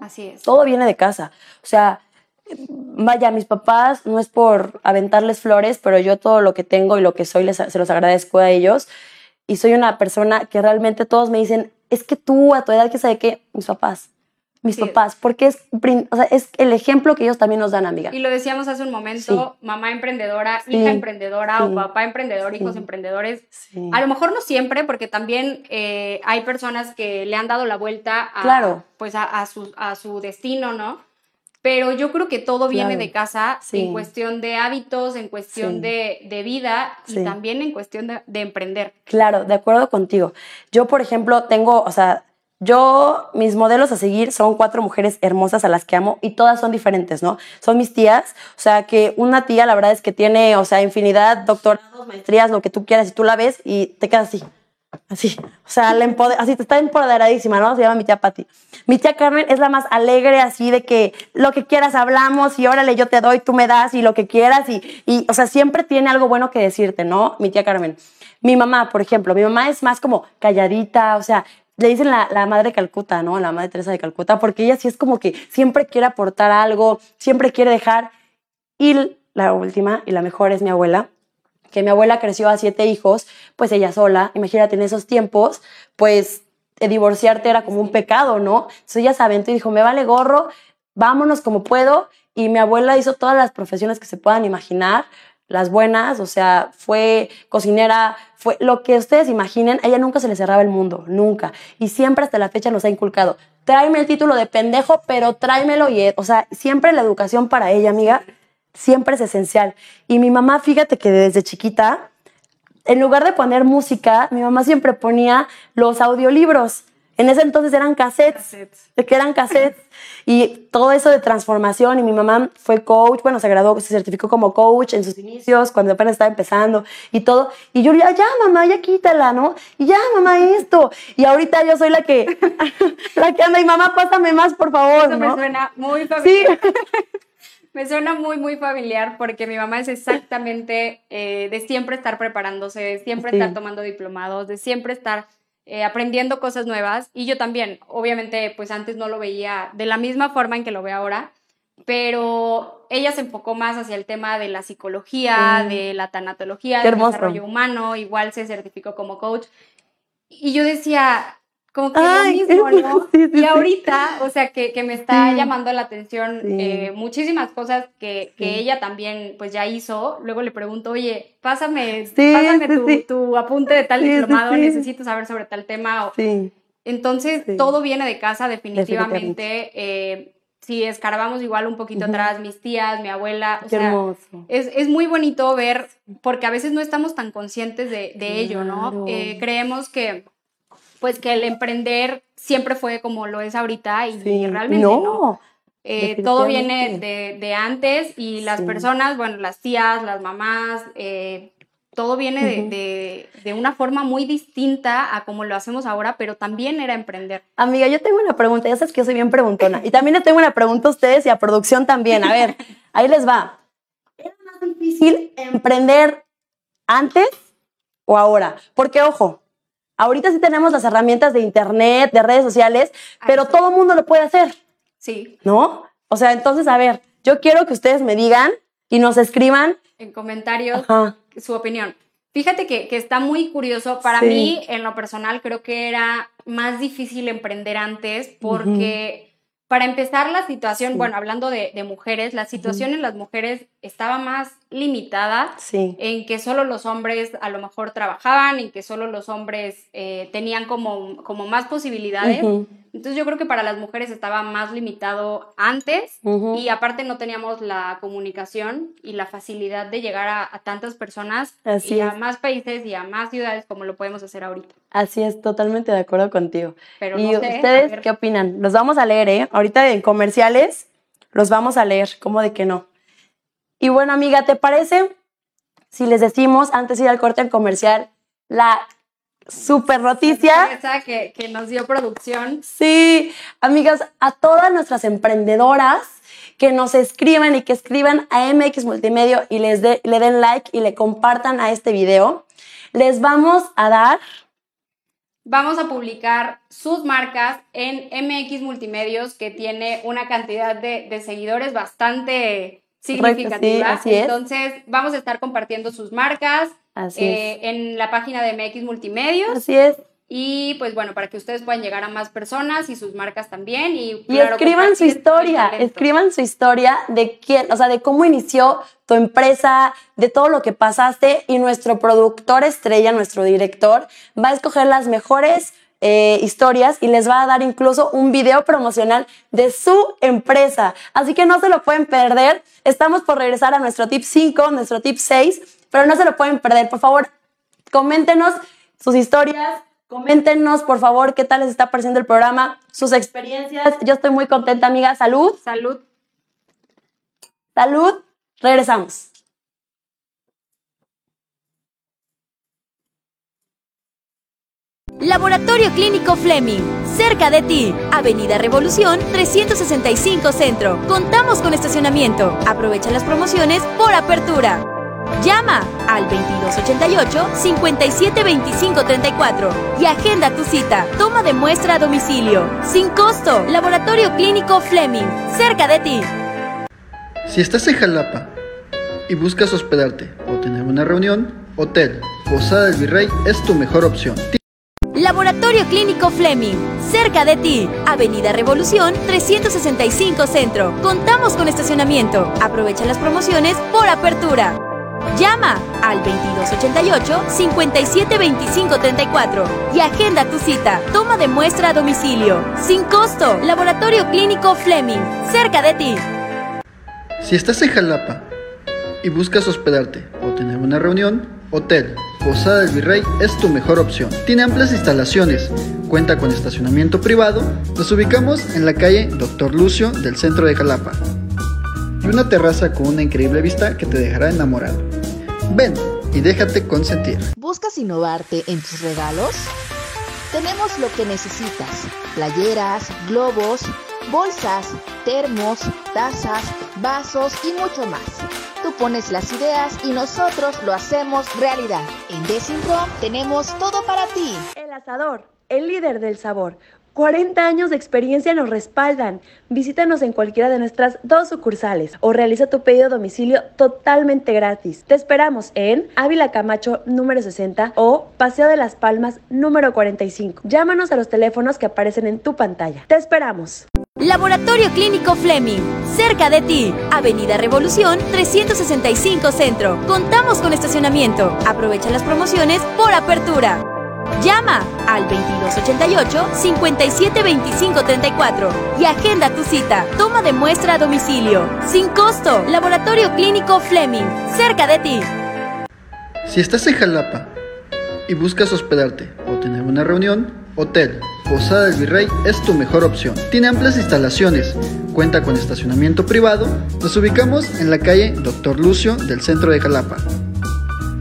Así es. Todo viene de casa. O sea, vaya, mis papás, no es por aventarles flores, pero yo todo lo que tengo y lo que soy les, se los agradezco a ellos. Y soy una persona que realmente todos me dicen, es que tú a tu edad, que sabe qué, mis papás, mis papás, porque es, o sea, es el ejemplo que ellos también nos dan, amiga. Y lo decíamos hace un momento, mamá emprendedora, hija emprendedora o papá emprendedor, hijos emprendedores. A lo mejor no siempre, porque también eh, hay personas que le han dado la vuelta a, pues a, su, a su destino, ¿no? Pero yo creo que todo viene de casa en cuestión de hábitos, en cuestión de, vida y también en cuestión de, emprender. Claro, de acuerdo contigo. Yo, por ejemplo, tengo, o sea, Yo, mis modelos a seguir son cuatro mujeres hermosas a las que amo y todas son diferentes, ¿no? Son mis tías, o sea, que una tía la verdad es que tiene, o sea, infinidad, doctorados, maestrías, lo que tú quieras, y tú la ves y te quedas así, así, o sea, la empoder así está empoderadísima, ¿no? Se llama mi tía Patti. Mi tía Carmen es la más alegre, así de que lo que quieras hablamos y órale, yo te doy, tú me das y lo que quieras y, y, o sea, siempre tiene algo bueno que decirte, ¿no? Mi tía Carmen. Mi mamá, por ejemplo, mi mamá es más como calladita, o sea, le dicen la, la, madre de Calcuta, ¿no? La madre Teresa de Calcuta, porque ella sí es como que siempre quiere aportar algo, siempre quiere dejar. Y la última y la mejor es mi abuela, que mi abuela creció a siete hijos, pues ella sola, imagínate en esos tiempos, pues eh, divorciarte era como un pecado, ¿no? Entonces ella se aventó y dijo, me vale gorro, vámonos como puedo. Y mi abuela hizo todas las profesiones que se puedan imaginar, las buenas, o sea, fue cocinera, fue lo que ustedes imaginen, ella nunca se le cerraba el mundo, nunca. Y siempre hasta la fecha nos ha inculcado, tráeme el título de pendejo, pero tráemelo y, o sea, siempre la educación para ella, amiga, siempre es esencial. Y mi mamá, fíjate que desde chiquita, en lugar de poner música, mi mamá siempre ponía los audiolibros. En ese entonces eran cassettes, cassettes. que eran cassettes. y todo eso de transformación. Y mi mamá fue coach, bueno, se graduó, se certificó como coach en sus inicios, cuando apenas estaba empezando y todo. Y yo ya, ya, mamá, ya quítala, ¿no? Y ya, mamá, esto. Y ahorita yo soy la que, la que anda y mamá, pásame más, por favor. Eso ¿no? me suena muy familiar. Sí. me suena muy, muy familiar porque mi mamá es exactamente eh, de siempre estar preparándose, de siempre Sí. estar tomando diplomados, de siempre estar eh, aprendiendo cosas nuevas. Y yo también, obviamente, pues antes no lo veía de la misma forma en que lo veo ahora, pero ella se enfocó más hacia el tema de la psicología, Mm. de la tanatología, del desarrollo humano, igual se certificó como coach. Y yo decía, como que Ay, lo mismo, ¿no? sí, sí, y sí. ahorita, o sea, que, que me está llamando la atención eh, muchísimas cosas que, que ella también pues ya hizo. Luego le pregunto, oye, pásame, pásame tu, tu apunte de tal diplomado, necesito saber sobre tal tema. o- Sí. Entonces, todo viene de casa definitivamente. Eh, si escarbamos igual un poquito atrás, mis tías, mi abuela, o Qué sea, hermoso. es, es muy bonito ver, porque a veces no estamos tan conscientes de, de ello, ¿no? Eh, creemos que, pues, que el emprender siempre fue como lo es ahorita y, Sí. realmente no. no. Eh, todo viene de, de antes y las Sí. personas, bueno, las tías, las mamás, eh, todo viene de, de, de una forma muy distinta a como lo hacemos ahora, pero también era emprender. Amiga, yo tengo una pregunta. Ya sabes que yo soy bien preguntona. Y también le tengo una pregunta a ustedes y a producción también. A ver, ahí les va. ¿Era más difícil emprender antes o ahora? Porque, ojo, ahorita sí tenemos las herramientas de internet, de redes sociales, pero todo el mundo lo puede hacer, Sí, ¿no? O sea, entonces, a ver, yo quiero que ustedes me digan y nos escriban. en comentarios Ajá. su opinión. Fíjate que, que está muy curioso. Para Sí. mí, en lo personal, creo que era más difícil emprender antes porque, para empezar, la situación, Sí. bueno, hablando de, de mujeres, la situación en las mujeres estaba más limitada Sí. en que solo los hombres a lo mejor trabajaban, en que solo los hombres eh, tenían como, como más posibilidades. Entonces yo creo que para las mujeres estaba más limitado antes y aparte no teníamos la comunicación y la facilidad de llegar a, a tantas personas Así y a más países y a más ciudades como lo podemos hacer ahorita. Así es, totalmente de acuerdo contigo. Pero ¿Y no sé, a ustedes qué opinan? Los vamos a leer, ¿eh? Ahorita en comerciales los vamos a leer, ¿cómo de que no? Y bueno, amiga, ¿te parece si les decimos, antes de ir al corte comercial, la super noticia? Que, que nos dio producción. Sí, amigas, a todas nuestras emprendedoras que nos escriban y que escriban a MX Multimedia y les de- le den like y le compartan a este video, les vamos a dar Vamos a publicar sus marcas en MX Multimedios, que tiene una cantidad de, de seguidores bastante significativa. así es. Entonces, vamos a estar compartiendo sus marcas Así eh, en la página de MX Multimedios. Así es. Y pues bueno, para que ustedes puedan llegar a más personas y sus marcas también. Y, Y claro, escriban su historia, escriban su historia de quién, o sea, de cómo inició tu empresa, de todo lo que pasaste y nuestro productor estrella, nuestro director, va a escoger las mejores eh, historias y les va a dar incluso un video promocional de su empresa. Así que no se lo pueden perder. Estamos por regresar a nuestro tip 5, nuestro tip 6, pero no se lo pueden perder. Por favor, coméntenos sus historias, Coméntenos, por favor, qué tal les está pareciendo el programa, sus experiencias. Yo estoy muy contenta, amiga. Salud. Salud. Salud. Regresamos. Laboratorio Clínico Fleming, cerca de ti, Avenida Revolución 365 Centro. Contamos con estacionamiento. Aprovecha las promociones por apertura. Llama al 2288-572534 y agenda tu cita. Toma de muestra a domicilio. Sin costo. Laboratorio Clínico Fleming, cerca de ti. Si estás en Jalapa y buscas hospedarte o tener una reunión, Hotel Posada del Virrey es tu mejor opción. Laboratorio Clínico Fleming, cerca de ti, Avenida Revolución 365 Centro. Contamos con estacionamiento. Aprovecha las promociones por apertura. Llama al 2288-572534 y agenda tu cita. Toma de muestra a domicilio. Sin costo. Laboratorio Clínico Fleming, cerca de ti. Si estás en Jalapa y buscas hospedarte o tener una reunión, Hotel Posada del Virrey es tu mejor opción. Tiene amplias instalaciones, cuenta con estacionamiento privado, nos ubicamos en la calle Doctor Lucio del centro de Jalapa y una terraza con una increíble vista que te dejará enamorado. Ven y déjate consentir. ¿Buscas innovarte en tus regalos? Tenemos lo que necesitas. Playeras, globos, bolsas, termos, tazas, vasos y mucho más. Tú pones las ideas y nosotros lo hacemos realidad. En Desinprom tenemos todo para ti. El asador, el líder del sabor. 40 años de experiencia nos respaldan. Visítanos en cualquiera de nuestras dos sucursales o realiza tu pedido a domicilio totalmente gratis. Te esperamos en Ávila Camacho número 60 o Paseo de las Palmas número 45. Llámanos a los teléfonos que aparecen en tu pantalla. Te esperamos. Laboratorio Clínico Fleming, cerca de ti, Avenida Revolución 365 Centro. Contamos con estacionamiento. Aprovecha las promociones por apertura. Llama al 2288-572534 y agenda tu cita. Toma de muestra a domicilio. Sin costo. Laboratorio Clínico Fleming, cerca de ti. Si estás en Jalapa y buscas hospedarte o tener una reunión, Hotel Posada del Virrey es tu mejor opción. Tiene amplias instalaciones, cuenta con estacionamiento privado, nos ubicamos en la calle Doctor Lucio del centro de Jalapa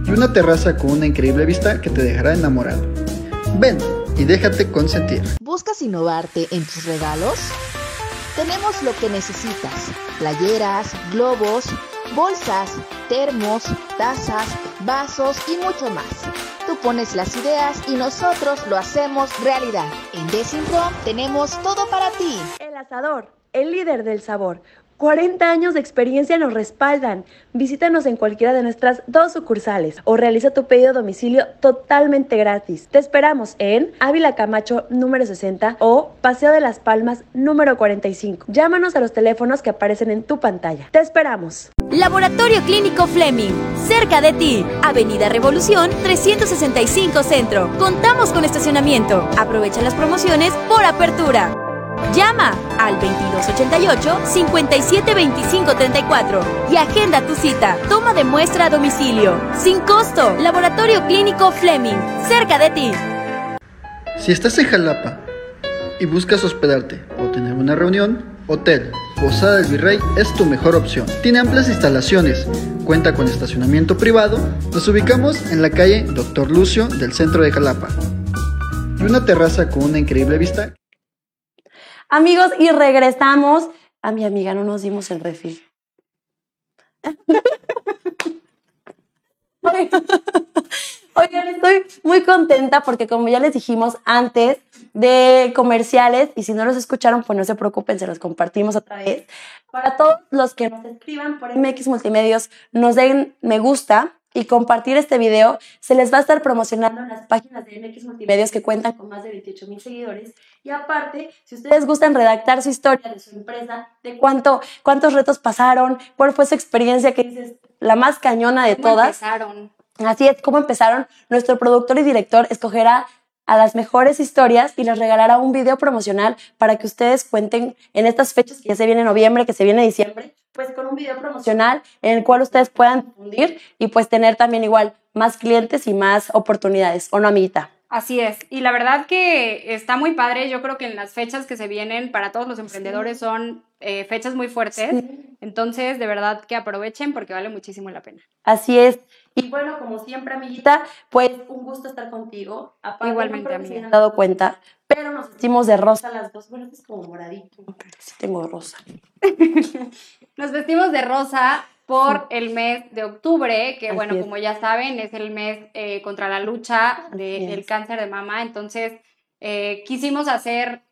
y una terraza con una increíble vista que te dejará enamorado. Ven y déjate consentir. ¿Buscas innovarte en tus regalos? Tenemos lo que necesitas. Playeras, globos, bolsas, termos, tazas, vasos y mucho más. Tú pones las ideas y nosotros lo hacemos realidad. En Desinprom tenemos todo para ti. El asador, el líder del sabor. 40 años de experiencia nos respaldan. Visítanos en cualquiera de nuestras dos sucursales o realiza tu pedido a domicilio totalmente gratis. Te esperamos en Ávila Camacho número 60 o Paseo de las Palmas número 45. Llámanos a los teléfonos que aparecen en tu pantalla. Te esperamos. Laboratorio Clínico Fleming, cerca de ti, Avenida Revolución 365 Centro. Contamos con estacionamiento. Aprovecha las promociones por apertura. Llama al 2288-572534 y agenda tu cita. Toma de muestra a domicilio. Sin costo. Laboratorio Clínico Fleming, cerca de ti. Si estás en Jalapa y buscas hospedarte o tener una reunión, Hotel Posada del Virrey es tu mejor opción. Tiene amplias instalaciones, cuenta con estacionamiento privado, nos ubicamos en la calle Doctor Lucio del centro de Jalapa y una terraza con una increíble vista. Amigos, y regresamos. A mi amiga no nos dimos el refil. Oigan, estoy muy contenta porque como ya les dijimos antes de comerciales, y si no los escucharon, pues no se preocupen, se los compartimos otra vez. Para todos los que nos escriban por MX Multimedios, nos den me gusta y compartir este video, se les va a estar promocionando en las páginas de MX Multimedios que cuentan con más de 28 mil seguidores. Y aparte, si ustedes gustan redactar su historia de su empresa, de cuánto, cuántos retos pasaron, cuál fue su experiencia, que dices, la más cañona de ¿Cómo todas. empezaron? Así es como empezaron. Nuestro productor y director escogerá a las mejores historias y les regalará un video promocional para que ustedes cuenten en estas fechas que ya se viene noviembre, que se viene diciembre, pues con un video promocional en el cual ustedes puedan difundir y pues tener también igual más clientes y más oportunidades, ¿o no, amiguita? Así es, y la verdad que está muy padre, yo creo que en las fechas que se vienen para todos los emprendedores son eh, fechas muy fuertes, entonces de verdad que aprovechen porque vale muchísimo la pena. Así es. Y bueno, como siempre, amiguita, pues un gusto estar contigo. Igualmente, no amiga. Se han dado cuenta, pero nos vestimos de rosa las dos. Bueno, es como moradito, sí tengo rosa. Nos vestimos de rosa por el mes de octubre, que Así bueno, es. como ya saben, es el mes eh, contra la lucha de- del cáncer de mama, entonces eh, quisimos hacer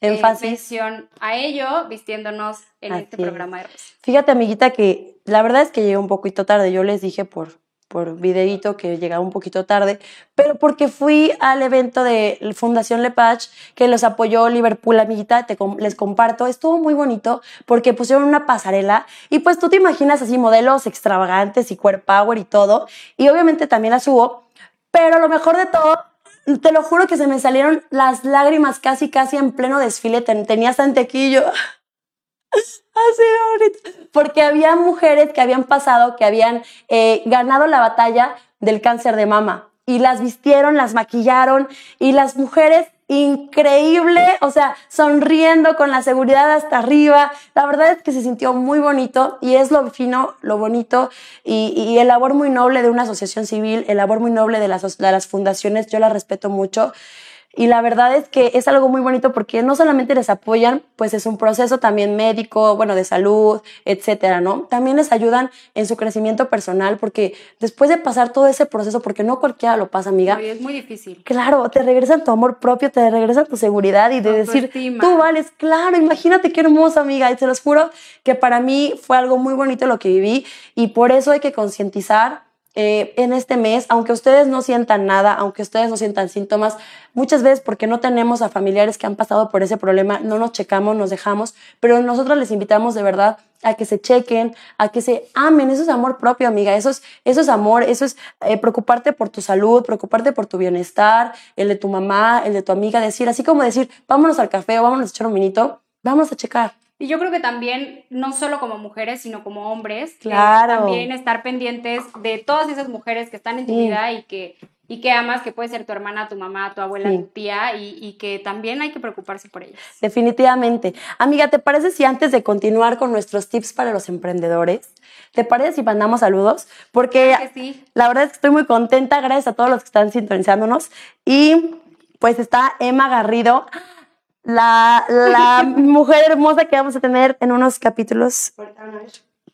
eh, Énfasis. a ello vistiéndonos en Así este es. programa de rosa. Fíjate, amiguita, que la verdad es que llegué un poquito tarde. Yo les dije por, por videíto que llegaba un poquito tarde, pero porque fui al evento de Fundación Lepage que los apoyó Liverpool, amiguita, les comparto. Estuvo muy bonito porque pusieron una pasarela y pues tú te imaginas así modelos extravagantes y core power y todo. Y obviamente también la subo, pero lo mejor de todo te lo juro que se me salieron las lágrimas casi, casi en pleno desfile. Ten- tenía santequillo. Así. Porque había mujeres que habían pasado, que habían eh, ganado la batalla del cáncer de mama. Y las vistieron, las maquillaron. Y las mujeres, increíble, o sea, sonriendo con la seguridad hasta arriba. La verdad es que se sintió muy bonito. Y es lo fino, lo bonito. Y, y el labor muy noble de una asociación civil, el labor muy noble de las, de las fundaciones. Yo la respeto mucho. Y la verdad es que es algo muy bonito porque no solamente les apoyan, pues es un proceso también médico, bueno, de salud, etcétera, ¿no? También les ayudan en su crecimiento personal porque después de pasar todo ese proceso, porque no cualquiera lo pasa, amiga, es muy difícil. Claro, te regresan tu amor propio, te regresan tu seguridad y de decir, tú vales, claro, imagínate qué hermosa amiga. Y te los juro que para mí fue algo muy bonito lo que viví y por eso hay que concientizar eh, en este mes, aunque ustedes no sientan nada, aunque ustedes no sientan síntomas, muchas veces porque no tenemos a familiares que han pasado por ese problema, no nos checamos, nos dejamos, pero nosotros les invitamos de verdad a que se chequen, a que se amen, eso es amor propio, amiga, eso es, eso es amor, eso es eh, preocuparte por tu salud, preocuparte por tu bienestar, el de tu mamá, el de tu amiga, decir, así como decir, vámonos al café o vámonos a echar un vinito, vamos a checar. Y yo creo que también, no solo como mujeres, sino como hombres, Claro. también estar pendientes de todas esas mujeres que están en tu Sí. vida y que, y que amas, que puede ser tu hermana, tu mamá, tu abuela, Sí. tu tía, y, y que también hay que preocuparse por ellas. Definitivamente. Amiga, ¿te parece si antes de continuar con nuestros tips para los emprendedores, te parece si mandamos saludos? Porque Claro sí. la verdad es que estoy muy contenta, gracias a todos los que están sintonizándonos. Y pues está Emma Garrido, la, la mujer hermosa que vamos a tener en unos capítulos.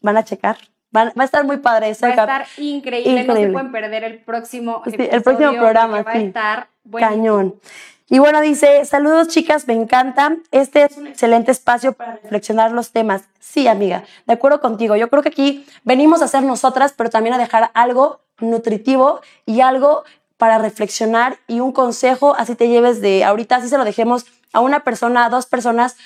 Van a checar. Van- va a estar muy padre ese Va a estar increíble, no Increíble. se pueden perder el próximo Sí, el próximo programa, Va sí. a estar bueno. Cañón. Y bueno, dice, saludos chicas, me encanta. Este es un excelente espacio para reflexionar los temas. Sí, amiga, de acuerdo contigo. Yo creo que aquí venimos a ser nosotras, pero también a dejar algo nutritivo y algo para reflexionar y un consejo, así te lleves de ahorita, así se lo dejemos a una persona, a dos personas,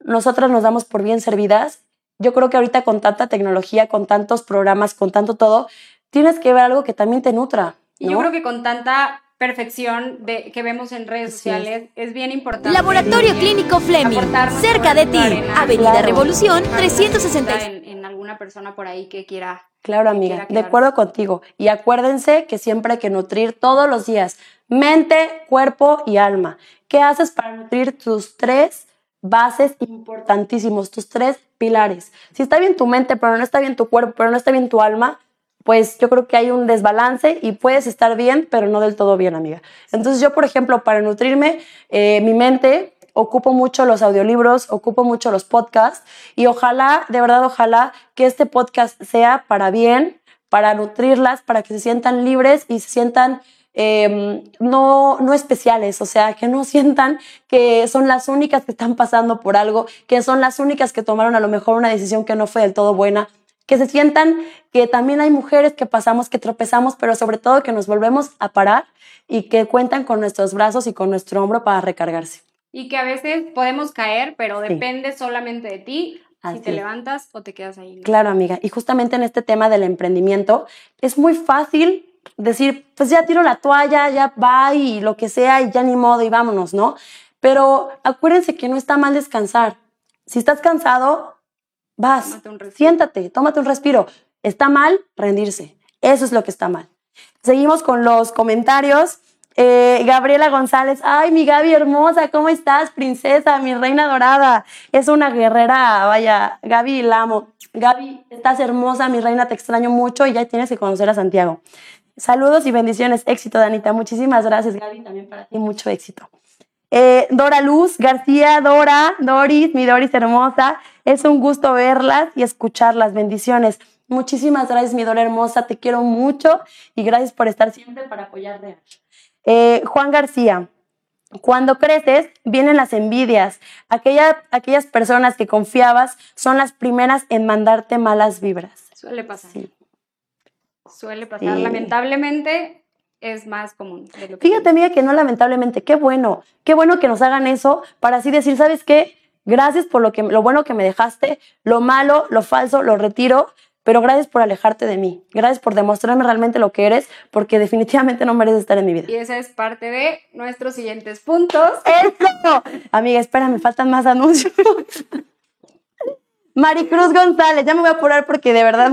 nosotras nos damos por bien servidas. Yo creo que ahorita con tanta tecnología, con tantos programas, con tanto todo, tienes que ver algo que también te nutra. Y yo creo que con tanta perfección de, que vemos en redes sociales, es. bien importante. Laboratorio Clínico Fleming, cerca de ti, arena. Avenida Claro. Revolución Dejar 360. en, en alguna persona por ahí que quiera. Claro, que amiga, quiera de acuerdo contigo. Y acuérdense que siempre hay que nutrir todos los días mente, cuerpo y alma. ¿Qué haces para nutrir tus tres bases importantísimos, tus tres pilares? Si está bien tu mente, pero no está bien tu cuerpo, pero no está bien tu alma, pues yo creo que hay un desbalance y puedes estar bien, pero no del todo bien, amiga. Entonces yo, por ejemplo, para nutrirme, eh, mi mente ocupo mucho los audiolibros, ocupo mucho los podcasts y ojalá, de verdad, ojalá que este podcast sea para bien, para nutrirlas, para que se sientan libres y se sientan eh, no, no especiales, o sea, que no sientan que son las únicas que están pasando por algo, que son las únicas que tomaron a lo mejor una decisión que no fue del todo buena, que se sientan que también hay mujeres que pasamos, que tropezamos, pero sobre todo que nos volvemos a parar y que cuentan con nuestros brazos y con nuestro hombro para recargarse. Y que a veces podemos caer, pero Sí. depende solamente de ti Así si te levantas o te quedas ahí. Claro, amiga. Y justamente en este tema del emprendimiento, es muy fácil decir, pues ya tiro la toalla, ya va y lo que sea, y ya ni modo, y vámonos, ¿no? Pero acuérdense que no está mal descansar. Si estás cansado, vas, Tómate siéntate, tómate un respiro. Está mal rendirse. Eso es lo que está mal. Seguimos con los comentarios. Eh, Gabriela González, ay, mi Gaby hermosa, ¿cómo estás, princesa, mi reina dorada? Es una guerrera, vaya, Gaby la amo. Gaby, estás hermosa, mi reina, te extraño mucho y ya tienes que conocer a Santiago. Saludos y bendiciones, éxito, Danita. Muchísimas gracias, Gaby, también para ti, mucho éxito. Eh, Dora Luz García, Dora, Doris, mi Doris hermosa, es un gusto verlas y escucharlas. Bendiciones. Muchísimas gracias, mi Dora hermosa, te quiero mucho y gracias por estar siempre para apoyarme. Eh, Juan García, cuando creces, vienen las envidias. aquellas personas que confiabas son las primeras en mandarte malas vibras. Suele pasar. Suele pasar. Lamentablemente es más común. Fíjate, amiga, que no lamentablemente. Qué bueno. Qué bueno que nos hagan eso para así decir, ¿sabes qué? Gracias por lo, que, lo bueno que me dejaste, lo malo, lo falso, lo retiro pero gracias por alejarte de mí, gracias por demostrarme realmente lo que eres, porque definitivamente no mereces estar en mi vida. Y esa es parte de nuestros siguientes puntos. ¡Eso! Amiga, espera, me faltan más anuncios. Maricruz González, ya me voy a apurar porque de verdad.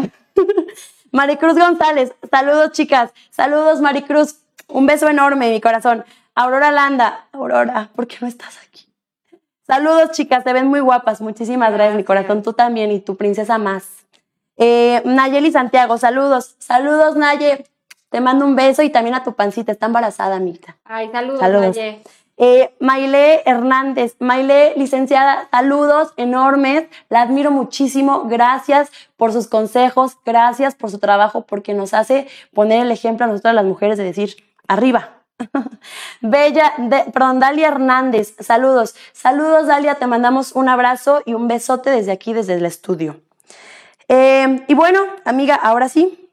Maricruz González, saludos chicas, saludos Maricruz, un beso enorme en mi corazón. Aurora Landa, Aurora, ¿por qué no estás aquí? Saludos chicas, te ven muy guapas, muchísimas gracias, mi corazón, tú también y tu princesa más. Eh, Nayeli Santiago, saludos. Saludos, Naye. Te mando un beso y también a tu pancita. Está embarazada, amiga. Ay, saludos, saludos. Naye. Eh, Maile Hernández, Maile, licenciada, saludos enormes, la admiro muchísimo, gracias por sus consejos, gracias por su trabajo, porque nos hace poner el ejemplo a nosotras las mujeres de decir, arriba. Bella, perdón, Dalia Hernández, saludos, saludos Dalia, te mandamos un abrazo y un besote desde aquí, desde el estudio. Eh, y bueno, amiga, ahora sí,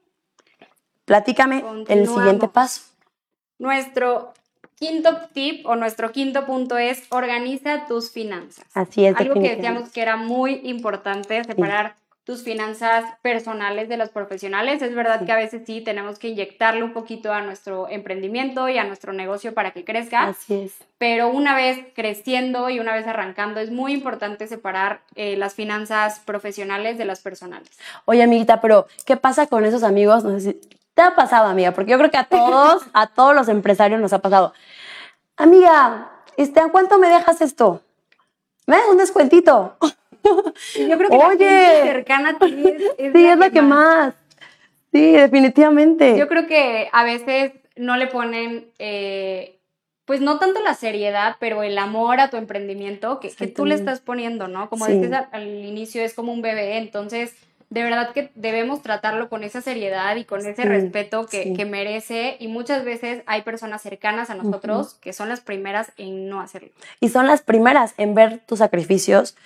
platícame el siguiente paso. Nuestro quinto tip o nuestro quinto punto es organiza tus finanzas. Así es. Algo que decíamos que era muy importante, separar tus finanzas personales de las profesionales. Es verdad que a veces sí tenemos que inyectarle un poquito a nuestro emprendimiento y a nuestro negocio para que crezca. Así es. Pero una vez creciendo y una vez arrancando, es muy importante separar eh, las finanzas profesionales de las personales. Oye, amiguita, pero ¿qué pasa con esos amigos? No sé si te ha pasado, amiga, porque yo creo que a todos, a todos los empresarios nos ha pasado. Amiga, este, ¿a cuánto me dejas esto? ¿Me das un descuentito? Yo creo que Oye, la cercana a ti es, sí, es la que más. Sí, definitivamente. Yo creo que a veces no le ponen, eh, pues no tanto la seriedad, pero el amor a tu emprendimiento que, que tú le estás poniendo, ¿no? Como dices al, inicio, es como un bebé, entonces de verdad que debemos tratarlo con esa seriedad y con ese respeto que, que, merece. Y muchas veces hay personas cercanas a nosotros que son las primeras en no hacerlo. Y son las primeras en ver tus sacrificios,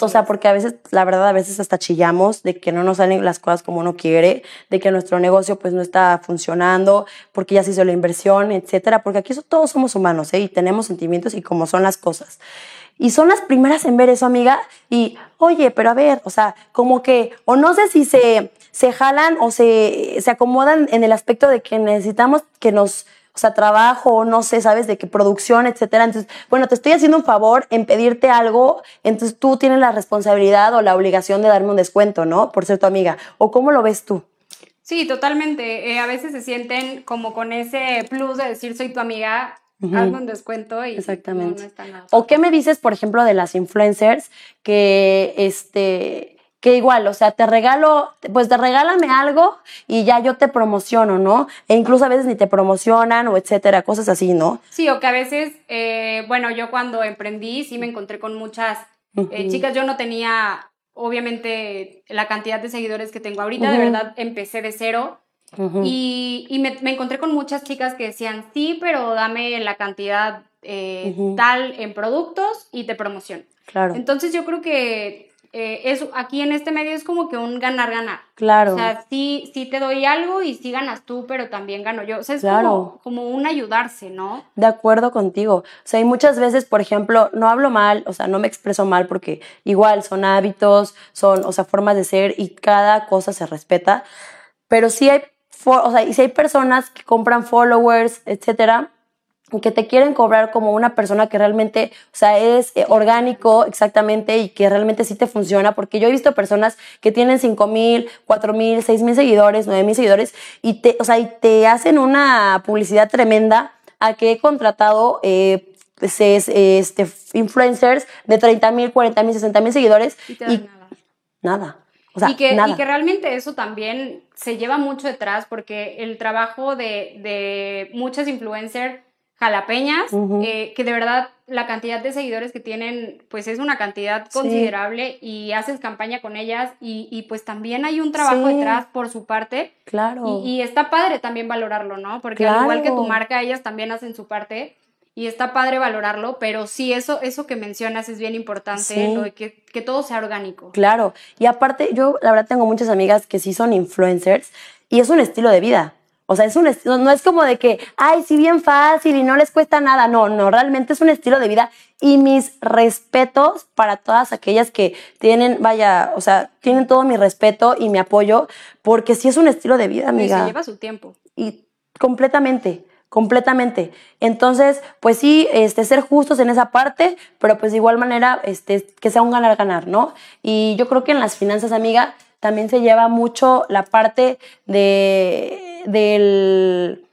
o sea, porque a veces, la verdad, a veces hasta chillamos de que no nos salen las cosas como uno quiere, de que nuestro negocio pues no está funcionando, porque ya se hizo la inversión, etcétera, porque aquí todos somos humanos, ¿eh? Y tenemos sentimientos y como son las cosas. Y son las primeras en ver eso, amiga, y, oye, pero a ver, o sea, como que, o no sé si se, se jalan o se, se acomodan en el aspecto de que necesitamos que nos o sea, trabajo, no sé, sabes, de qué producción, etcétera. Entonces, bueno, te estoy haciendo un favor en pedirte algo, entonces tú tienes la responsabilidad o la obligación de darme un descuento, ¿no? Por ser tu amiga. ¿O cómo lo ves tú? Sí, totalmente. Eh, a veces se sienten como con ese plus de decir soy tu amiga, hazme un descuento y Exactamente. no está nada. ¿O qué me dices, por ejemplo, de las influencers que, este, que igual, o sea, te regalo, pues te regálame algo y ya yo te promociono, ¿no? E incluso a veces ni te promocionan o etcétera, cosas así, ¿no? Sí, o que a veces, eh, bueno, yo cuando emprendí sí me encontré con muchas eh, chicas, yo no tenía, obviamente, la cantidad de seguidores que tengo ahorita, de verdad empecé de cero. Y, y me, me, encontré con muchas chicas que decían, sí, pero dame la cantidad eh, tal en productos y te promociono. Claro. Entonces yo creo que eh, aquí en este medio es como que un ganar-ganar. Claro. O sea, sí, sí te doy algo y sí ganas tú, pero también gano yo. O sea, es como, como, un ayudarse, ¿no? De acuerdo contigo. O sea, hay muchas veces, por ejemplo, no hablo mal, o sea, no me expreso mal porque igual son hábitos, son, o sea, formas de ser y cada cosa se respeta. Pero sí hay, o sea, y si hay personas que compran followers, etcétera, que te quieren cobrar como una persona que realmente, o sea, es eh, orgánico exactamente y que realmente sí te funciona, porque yo he visto personas que tienen 5 mil, 4 mil, 6 mil seguidores, 9 mil seguidores y te, o sea, y te hacen una publicidad tremenda a que he contratado eh, es- este, influencers de 30 mil, 40 mil, 60 mil seguidores Y te dan y nada. nada. O sea, y, que, nada. y que realmente eso también se lleva mucho detrás porque el trabajo de, de muchas influencers jalapeñas, eh, que de verdad la cantidad de seguidores que tienen, pues es una cantidad Sí. considerable y haces campaña con ellas y, y pues también hay un trabajo Sí. detrás por su parte Claro. y, y está padre también valorarlo, ¿no? Porque al igual que tu marca, ellas también hacen su parte y está padre valorarlo, pero sí, eso, eso que mencionas es bien importante, Sí. que, que todo sea orgánico. Claro. Y aparte, yo la verdad tengo muchas amigas que sí son influencers y es un estilo de vida. O sea, es un no es como de que, ay, sí, bien fácil y no les cuesta nada. No, no, realmente es un estilo de vida. Y mis respetos para todas aquellas que tienen, vaya, o sea, tienen todo mi respeto y mi apoyo, porque sí es un estilo de vida, Y se amiga. lleva su tiempo. y completamente, completamente. Entonces, pues sí, este, ser justos en esa parte, pero pues de igual manera, este, que sea un ganar-ganar, ¿no? Y yo creo que en las finanzas, amiga, también se lleva mucho la parte de, del,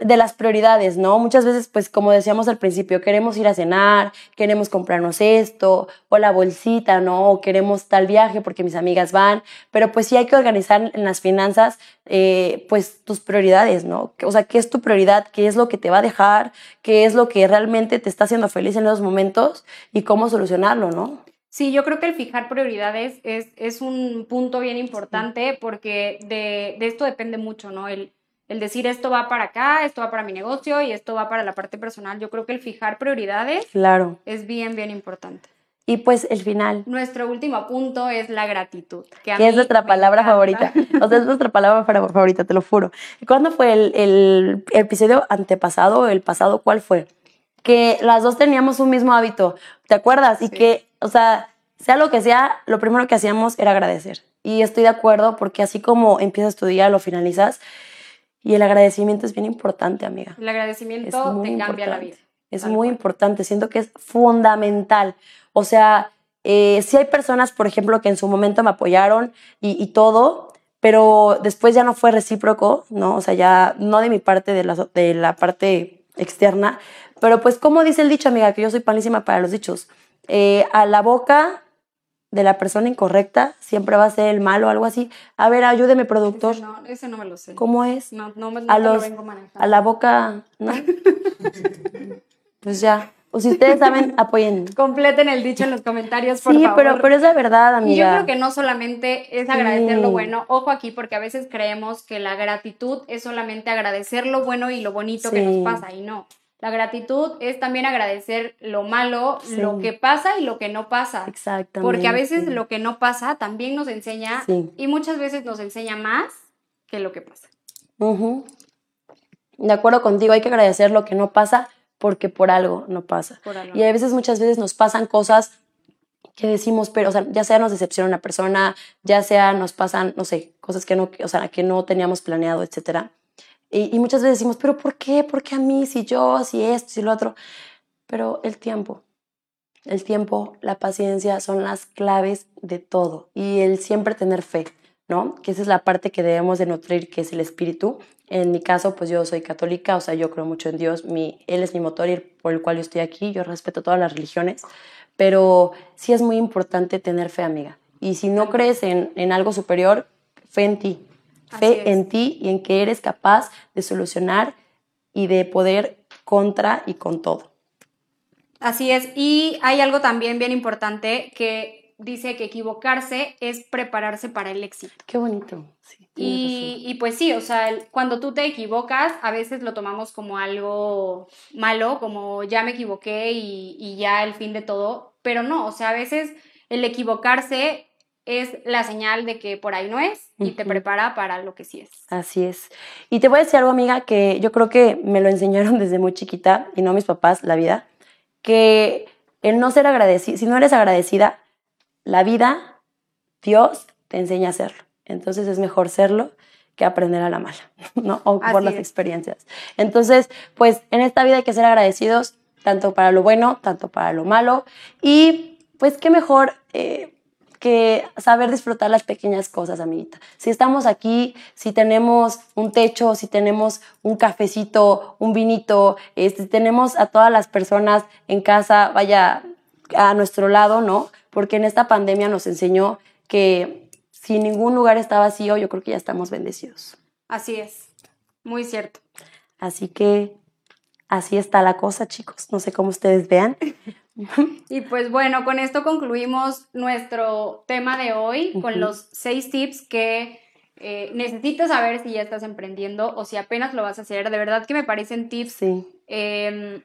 de las prioridades, ¿no? Muchas veces, pues como decíamos al principio, queremos ir a cenar, queremos comprarnos esto, o la bolsita, ¿no? O queremos tal viaje porque mis amigas van, pero pues sí hay que organizar en las finanzas, eh, pues tus prioridades, ¿no? O sea, ¿qué es tu prioridad? ¿Qué es lo que te va a dejar? ¿Qué es lo que realmente te está haciendo feliz en esos momentos? Y cómo solucionarlo, ¿no? Sí, yo creo que el fijar prioridades es, es un punto bien importante porque de, de esto depende mucho, ¿no? El, el decir esto va para acá, esto va para mi negocio y esto va para la parte personal. Yo creo que el fijar prioridades Claro. es bien, bien importante. Y pues el final. Nuestro último punto es la gratitud. Que, que es nuestra palabra encanta. favorita. O sea, es nuestra palabra fa- favorita, te lo juro. ¿Cuándo fue el, el episodio antepasado o el pasado? ¿Cuál fue? Que las dos teníamos un mismo hábito, ¿te acuerdas? Y que, o sea, sea lo que sea, lo primero que hacíamos era agradecer. Y estoy de acuerdo porque así como empiezas tu día, lo finalizas. Y el agradecimiento es bien importante, amiga. El agradecimiento te cambia la vida. Es Tal muy cual. importante, siento que es fundamental. O sea, eh, sí hay personas, por ejemplo, que en su momento me apoyaron y, y todo, pero después ya no fue recíproco, ¿no? O sea, ya no de mi parte, de la, de la parte externa. Pero pues, como dice el dicho, amiga, que yo soy palísima para los dichos, eh, a la boca de la persona incorrecta siempre va a ser el malo o algo así. A ver, ayúdeme, productor. Ese no, ese no me lo sé. ¿Cómo es? No, no, me- a te lo los vengo manejando. a la boca, ¿no? pues ya. O si ustedes saben, apoyen. Completen el dicho en los comentarios, por Sí, favor. pero, pero es la verdad, amiga. Y yo creo que no solamente es agradecer Sí. lo bueno, ojo aquí, porque a veces creemos que la gratitud es solamente agradecer lo bueno y lo bonito que Sí. nos pasa, y no. La gratitud es también agradecer lo malo, Sí. lo que pasa y lo que no pasa. Exactamente. Porque a veces lo que no pasa también nos enseña, Sí. y muchas veces nos enseña más que lo que pasa. De acuerdo contigo, hay que agradecer lo que no pasa porque por algo no pasa. Por algo. Y a veces, muchas veces nos pasan cosas que decimos, pero, o sea, ya sea nos decepciona una persona, ya sea nos pasan, no sé, cosas que no, o sea, que no teníamos planeado, etcétera. Y, muchas veces decimos, pero ¿por qué? ¿Por qué a mí? Si yo, si esto, si lo otro. Pero el tiempo, el tiempo, la paciencia son las claves de todo. Y el siempre tener fe, ¿no? Que esa es la parte que debemos de nutrir, que es el espíritu. En mi caso, pues yo soy católica, o sea, yo creo mucho en Dios. Mi, él es mi motor y por el cual yo estoy aquí. Yo respeto todas las religiones. Pero sí es muy importante tener fe, amiga. Y si no crees en, en algo superior, fe en ti. Así Fe es. en ti y en que eres capaz de solucionar y de poder contra y con todo. Así es, y hay algo también bien importante que dice que equivocarse es prepararse para el éxito. Qué bonito. Sí, Y, y pues sí, o sea, el- cuando tú te equivocas, a veces lo tomamos como algo malo, como ya me equivoqué y, y ya el fin de todo, pero no, o sea, a veces el equivocarse es la señal de que por ahí no es y te prepara para lo que sí es. Así es. Y te voy a decir algo, amiga, que yo creo que me lo enseñaron desde muy chiquita, y no mis papás, la vida, que el no ser agradecida, si no eres agradecida, la vida, Dios te enseña a hacerlo. Entonces es mejor serlo que aprender a la mala, ¿no? O por Así las es. experiencias. Entonces, pues en esta vida hay que ser agradecidos, tanto para lo bueno, tanto para lo malo. Y pues qué mejor eh, que saber disfrutar las pequeñas cosas, amiguita. Si estamos aquí, si tenemos un techo, si tenemos un cafecito, un vinito, este, tenemos a todas las personas en casa, vaya a nuestro lado, ¿no? Porque en esta pandemia nos enseñó que si ningún lugar está vacío, yo creo que ya estamos bendecidos. Así es, muy cierto. Así que así está la cosa, chicos. No sé cómo ustedes vean. Y pues bueno, con esto concluimos nuestro tema de hoy con los seis tips que eh, necesitas saber si ya estás emprendiendo o si apenas lo vas a hacer. De verdad que me parecen tips Sí. em,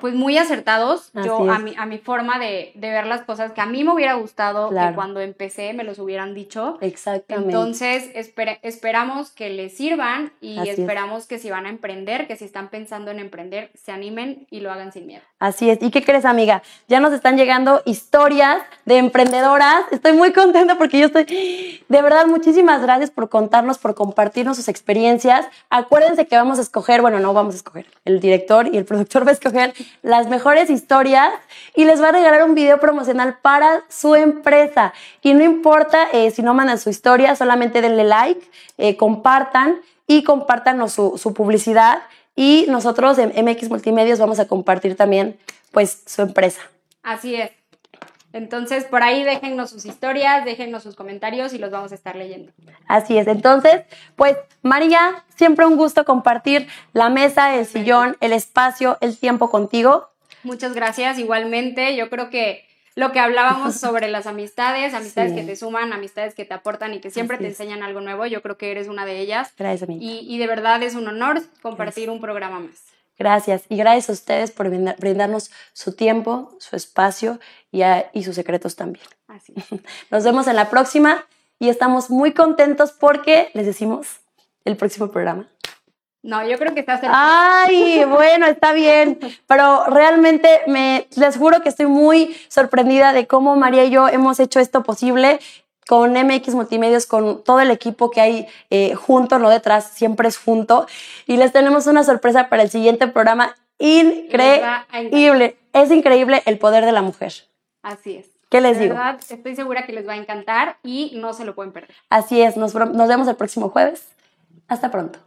pues muy acertados. Así Yo a mi, a mi forma de, de ver las cosas que a mí me hubiera gustado Claro. que cuando empecé me los hubieran dicho. Exactamente. Entonces, espera- esperamos que les sirvan y Así es. esperamos que si van a emprender, que si están pensando en emprender, se animen y lo hagan sin miedo. Así es. ¿Y qué crees, amiga? Ya nos están llegando historias de emprendedoras. Estoy muy contenta porque yo estoy... De verdad, muchísimas gracias por contarnos, por compartirnos sus experiencias. Acuérdense que vamos a escoger, bueno, no vamos a escoger, el director y el productor va a escoger las mejores historias y les va a regalar un video promocional para su empresa. Y no importa eh, si no mandan su historia, solamente denle like, eh, compartan y compártanos su, su publicidad y nosotros en MX Multimedios vamos a compartir también pues su empresa. Así es. Entonces, por ahí déjennos sus historias, déjennos sus comentarios y los vamos a estar leyendo. Así es. Entonces, pues María, siempre un gusto compartir la mesa, el sillón, el espacio, el tiempo contigo. Muchas gracias. Igualmente, yo creo que lo que hablábamos sobre las amistades, amistades Sí. que te suman, amistades que te aportan y que siempre Así te es. enseñan algo nuevo, yo creo que eres una de ellas. Gracias, amiga. Y, y de verdad es un honor compartir un programa más. Gracias. Y gracias a ustedes por brinda- brindarnos su tiempo, su espacio y, a- y sus secretos también. Así. Nos vemos en la próxima y estamos muy contentos porque les decimos el próximo programa. No, yo creo que estás en... Ay, bueno, está bien, pero realmente me les juro que estoy muy sorprendida de cómo María y yo hemos hecho esto posible con MX Multimedios, con todo el equipo que hay eh, junto, no detrás, siempre es junto. Y les tenemos una sorpresa para el siguiente programa increíble. Es increíble el poder de la mujer. Así es. ¿Qué les De digo? verdad, estoy segura que les va a encantar y no se lo pueden perder. Así es, nos, nos vemos el próximo jueves. Hasta pronto.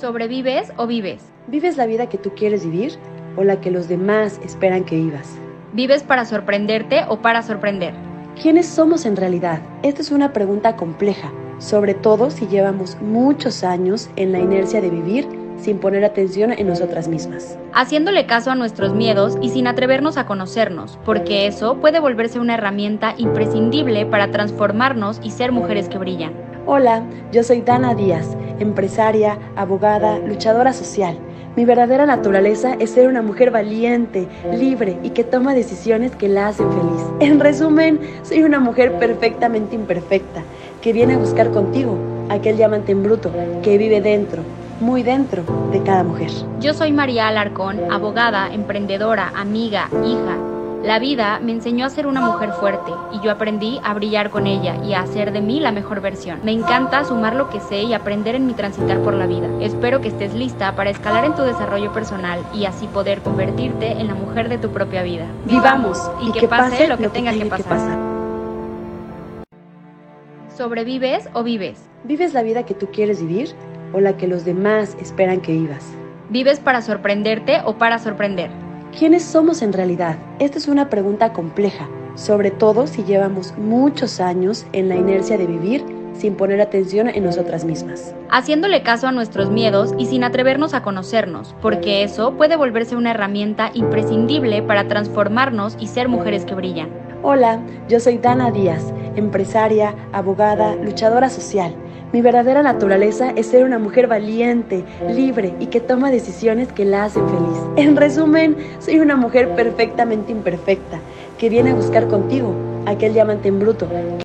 ¿Sobrevives o vives? ¿Vives la vida que tú quieres vivir o la que los demás esperan que vivas? ¿Vives para sorprenderte o para sorprender? ¿Quiénes somos en realidad? Esta es una pregunta compleja, sobre todo si llevamos muchos años en la inercia de vivir sin poner atención en nosotras mismas. Haciéndole caso a nuestros miedos y sin atrevernos a conocernos, porque eso puede volverse una herramienta imprescindible para transformarnos y ser mujeres que brillan. Hola, yo soy Dana Díaz, empresaria, abogada, luchadora social. Mi verdadera naturaleza es ser una mujer valiente, libre y que toma decisiones que la hacen feliz. En resumen, soy una mujer perfectamente imperfecta, que viene a buscar contigo aquel diamante en bruto que vive dentro, muy dentro de cada mujer. Yo soy María Alarcón, abogada, emprendedora, amiga, hija. La vida me enseñó a ser una mujer fuerte y yo aprendí a brillar con ella y a hacer de mí la mejor versión. Me encanta sumar lo que sé y aprender en mi transitar por la vida. Espero que estés lista para escalar en tu desarrollo personal y así poder convertirte en la mujer de tu propia vida. Vivamos y, que, pase, lo que tenga que pasar. pasar. ¿Sobrevives o vives? ¿Vives la vida que tú quieres vivir o la que los demás esperan que vivas? ¿Vives para sorprenderte o para sorprender? ¿Quiénes somos en realidad? Esta es una pregunta compleja, sobre todo si llevamos muchos años en la inercia de vivir sin poner atención en nosotras mismas. Haciéndole caso a nuestros miedos y sin atrevernos a conocernos, porque eso puede volverse una herramienta imprescindible para transformarnos y ser mujeres que brillan. Hola, yo soy Dana Díaz, empresaria, abogada, luchadora social. Mi verdadera naturaleza es ser una mujer valiente, libre y que toma decisiones que la hacen feliz. En resumen, soy una mujer perfectamente imperfecta, que viene a buscar contigo aquel diamante en bruto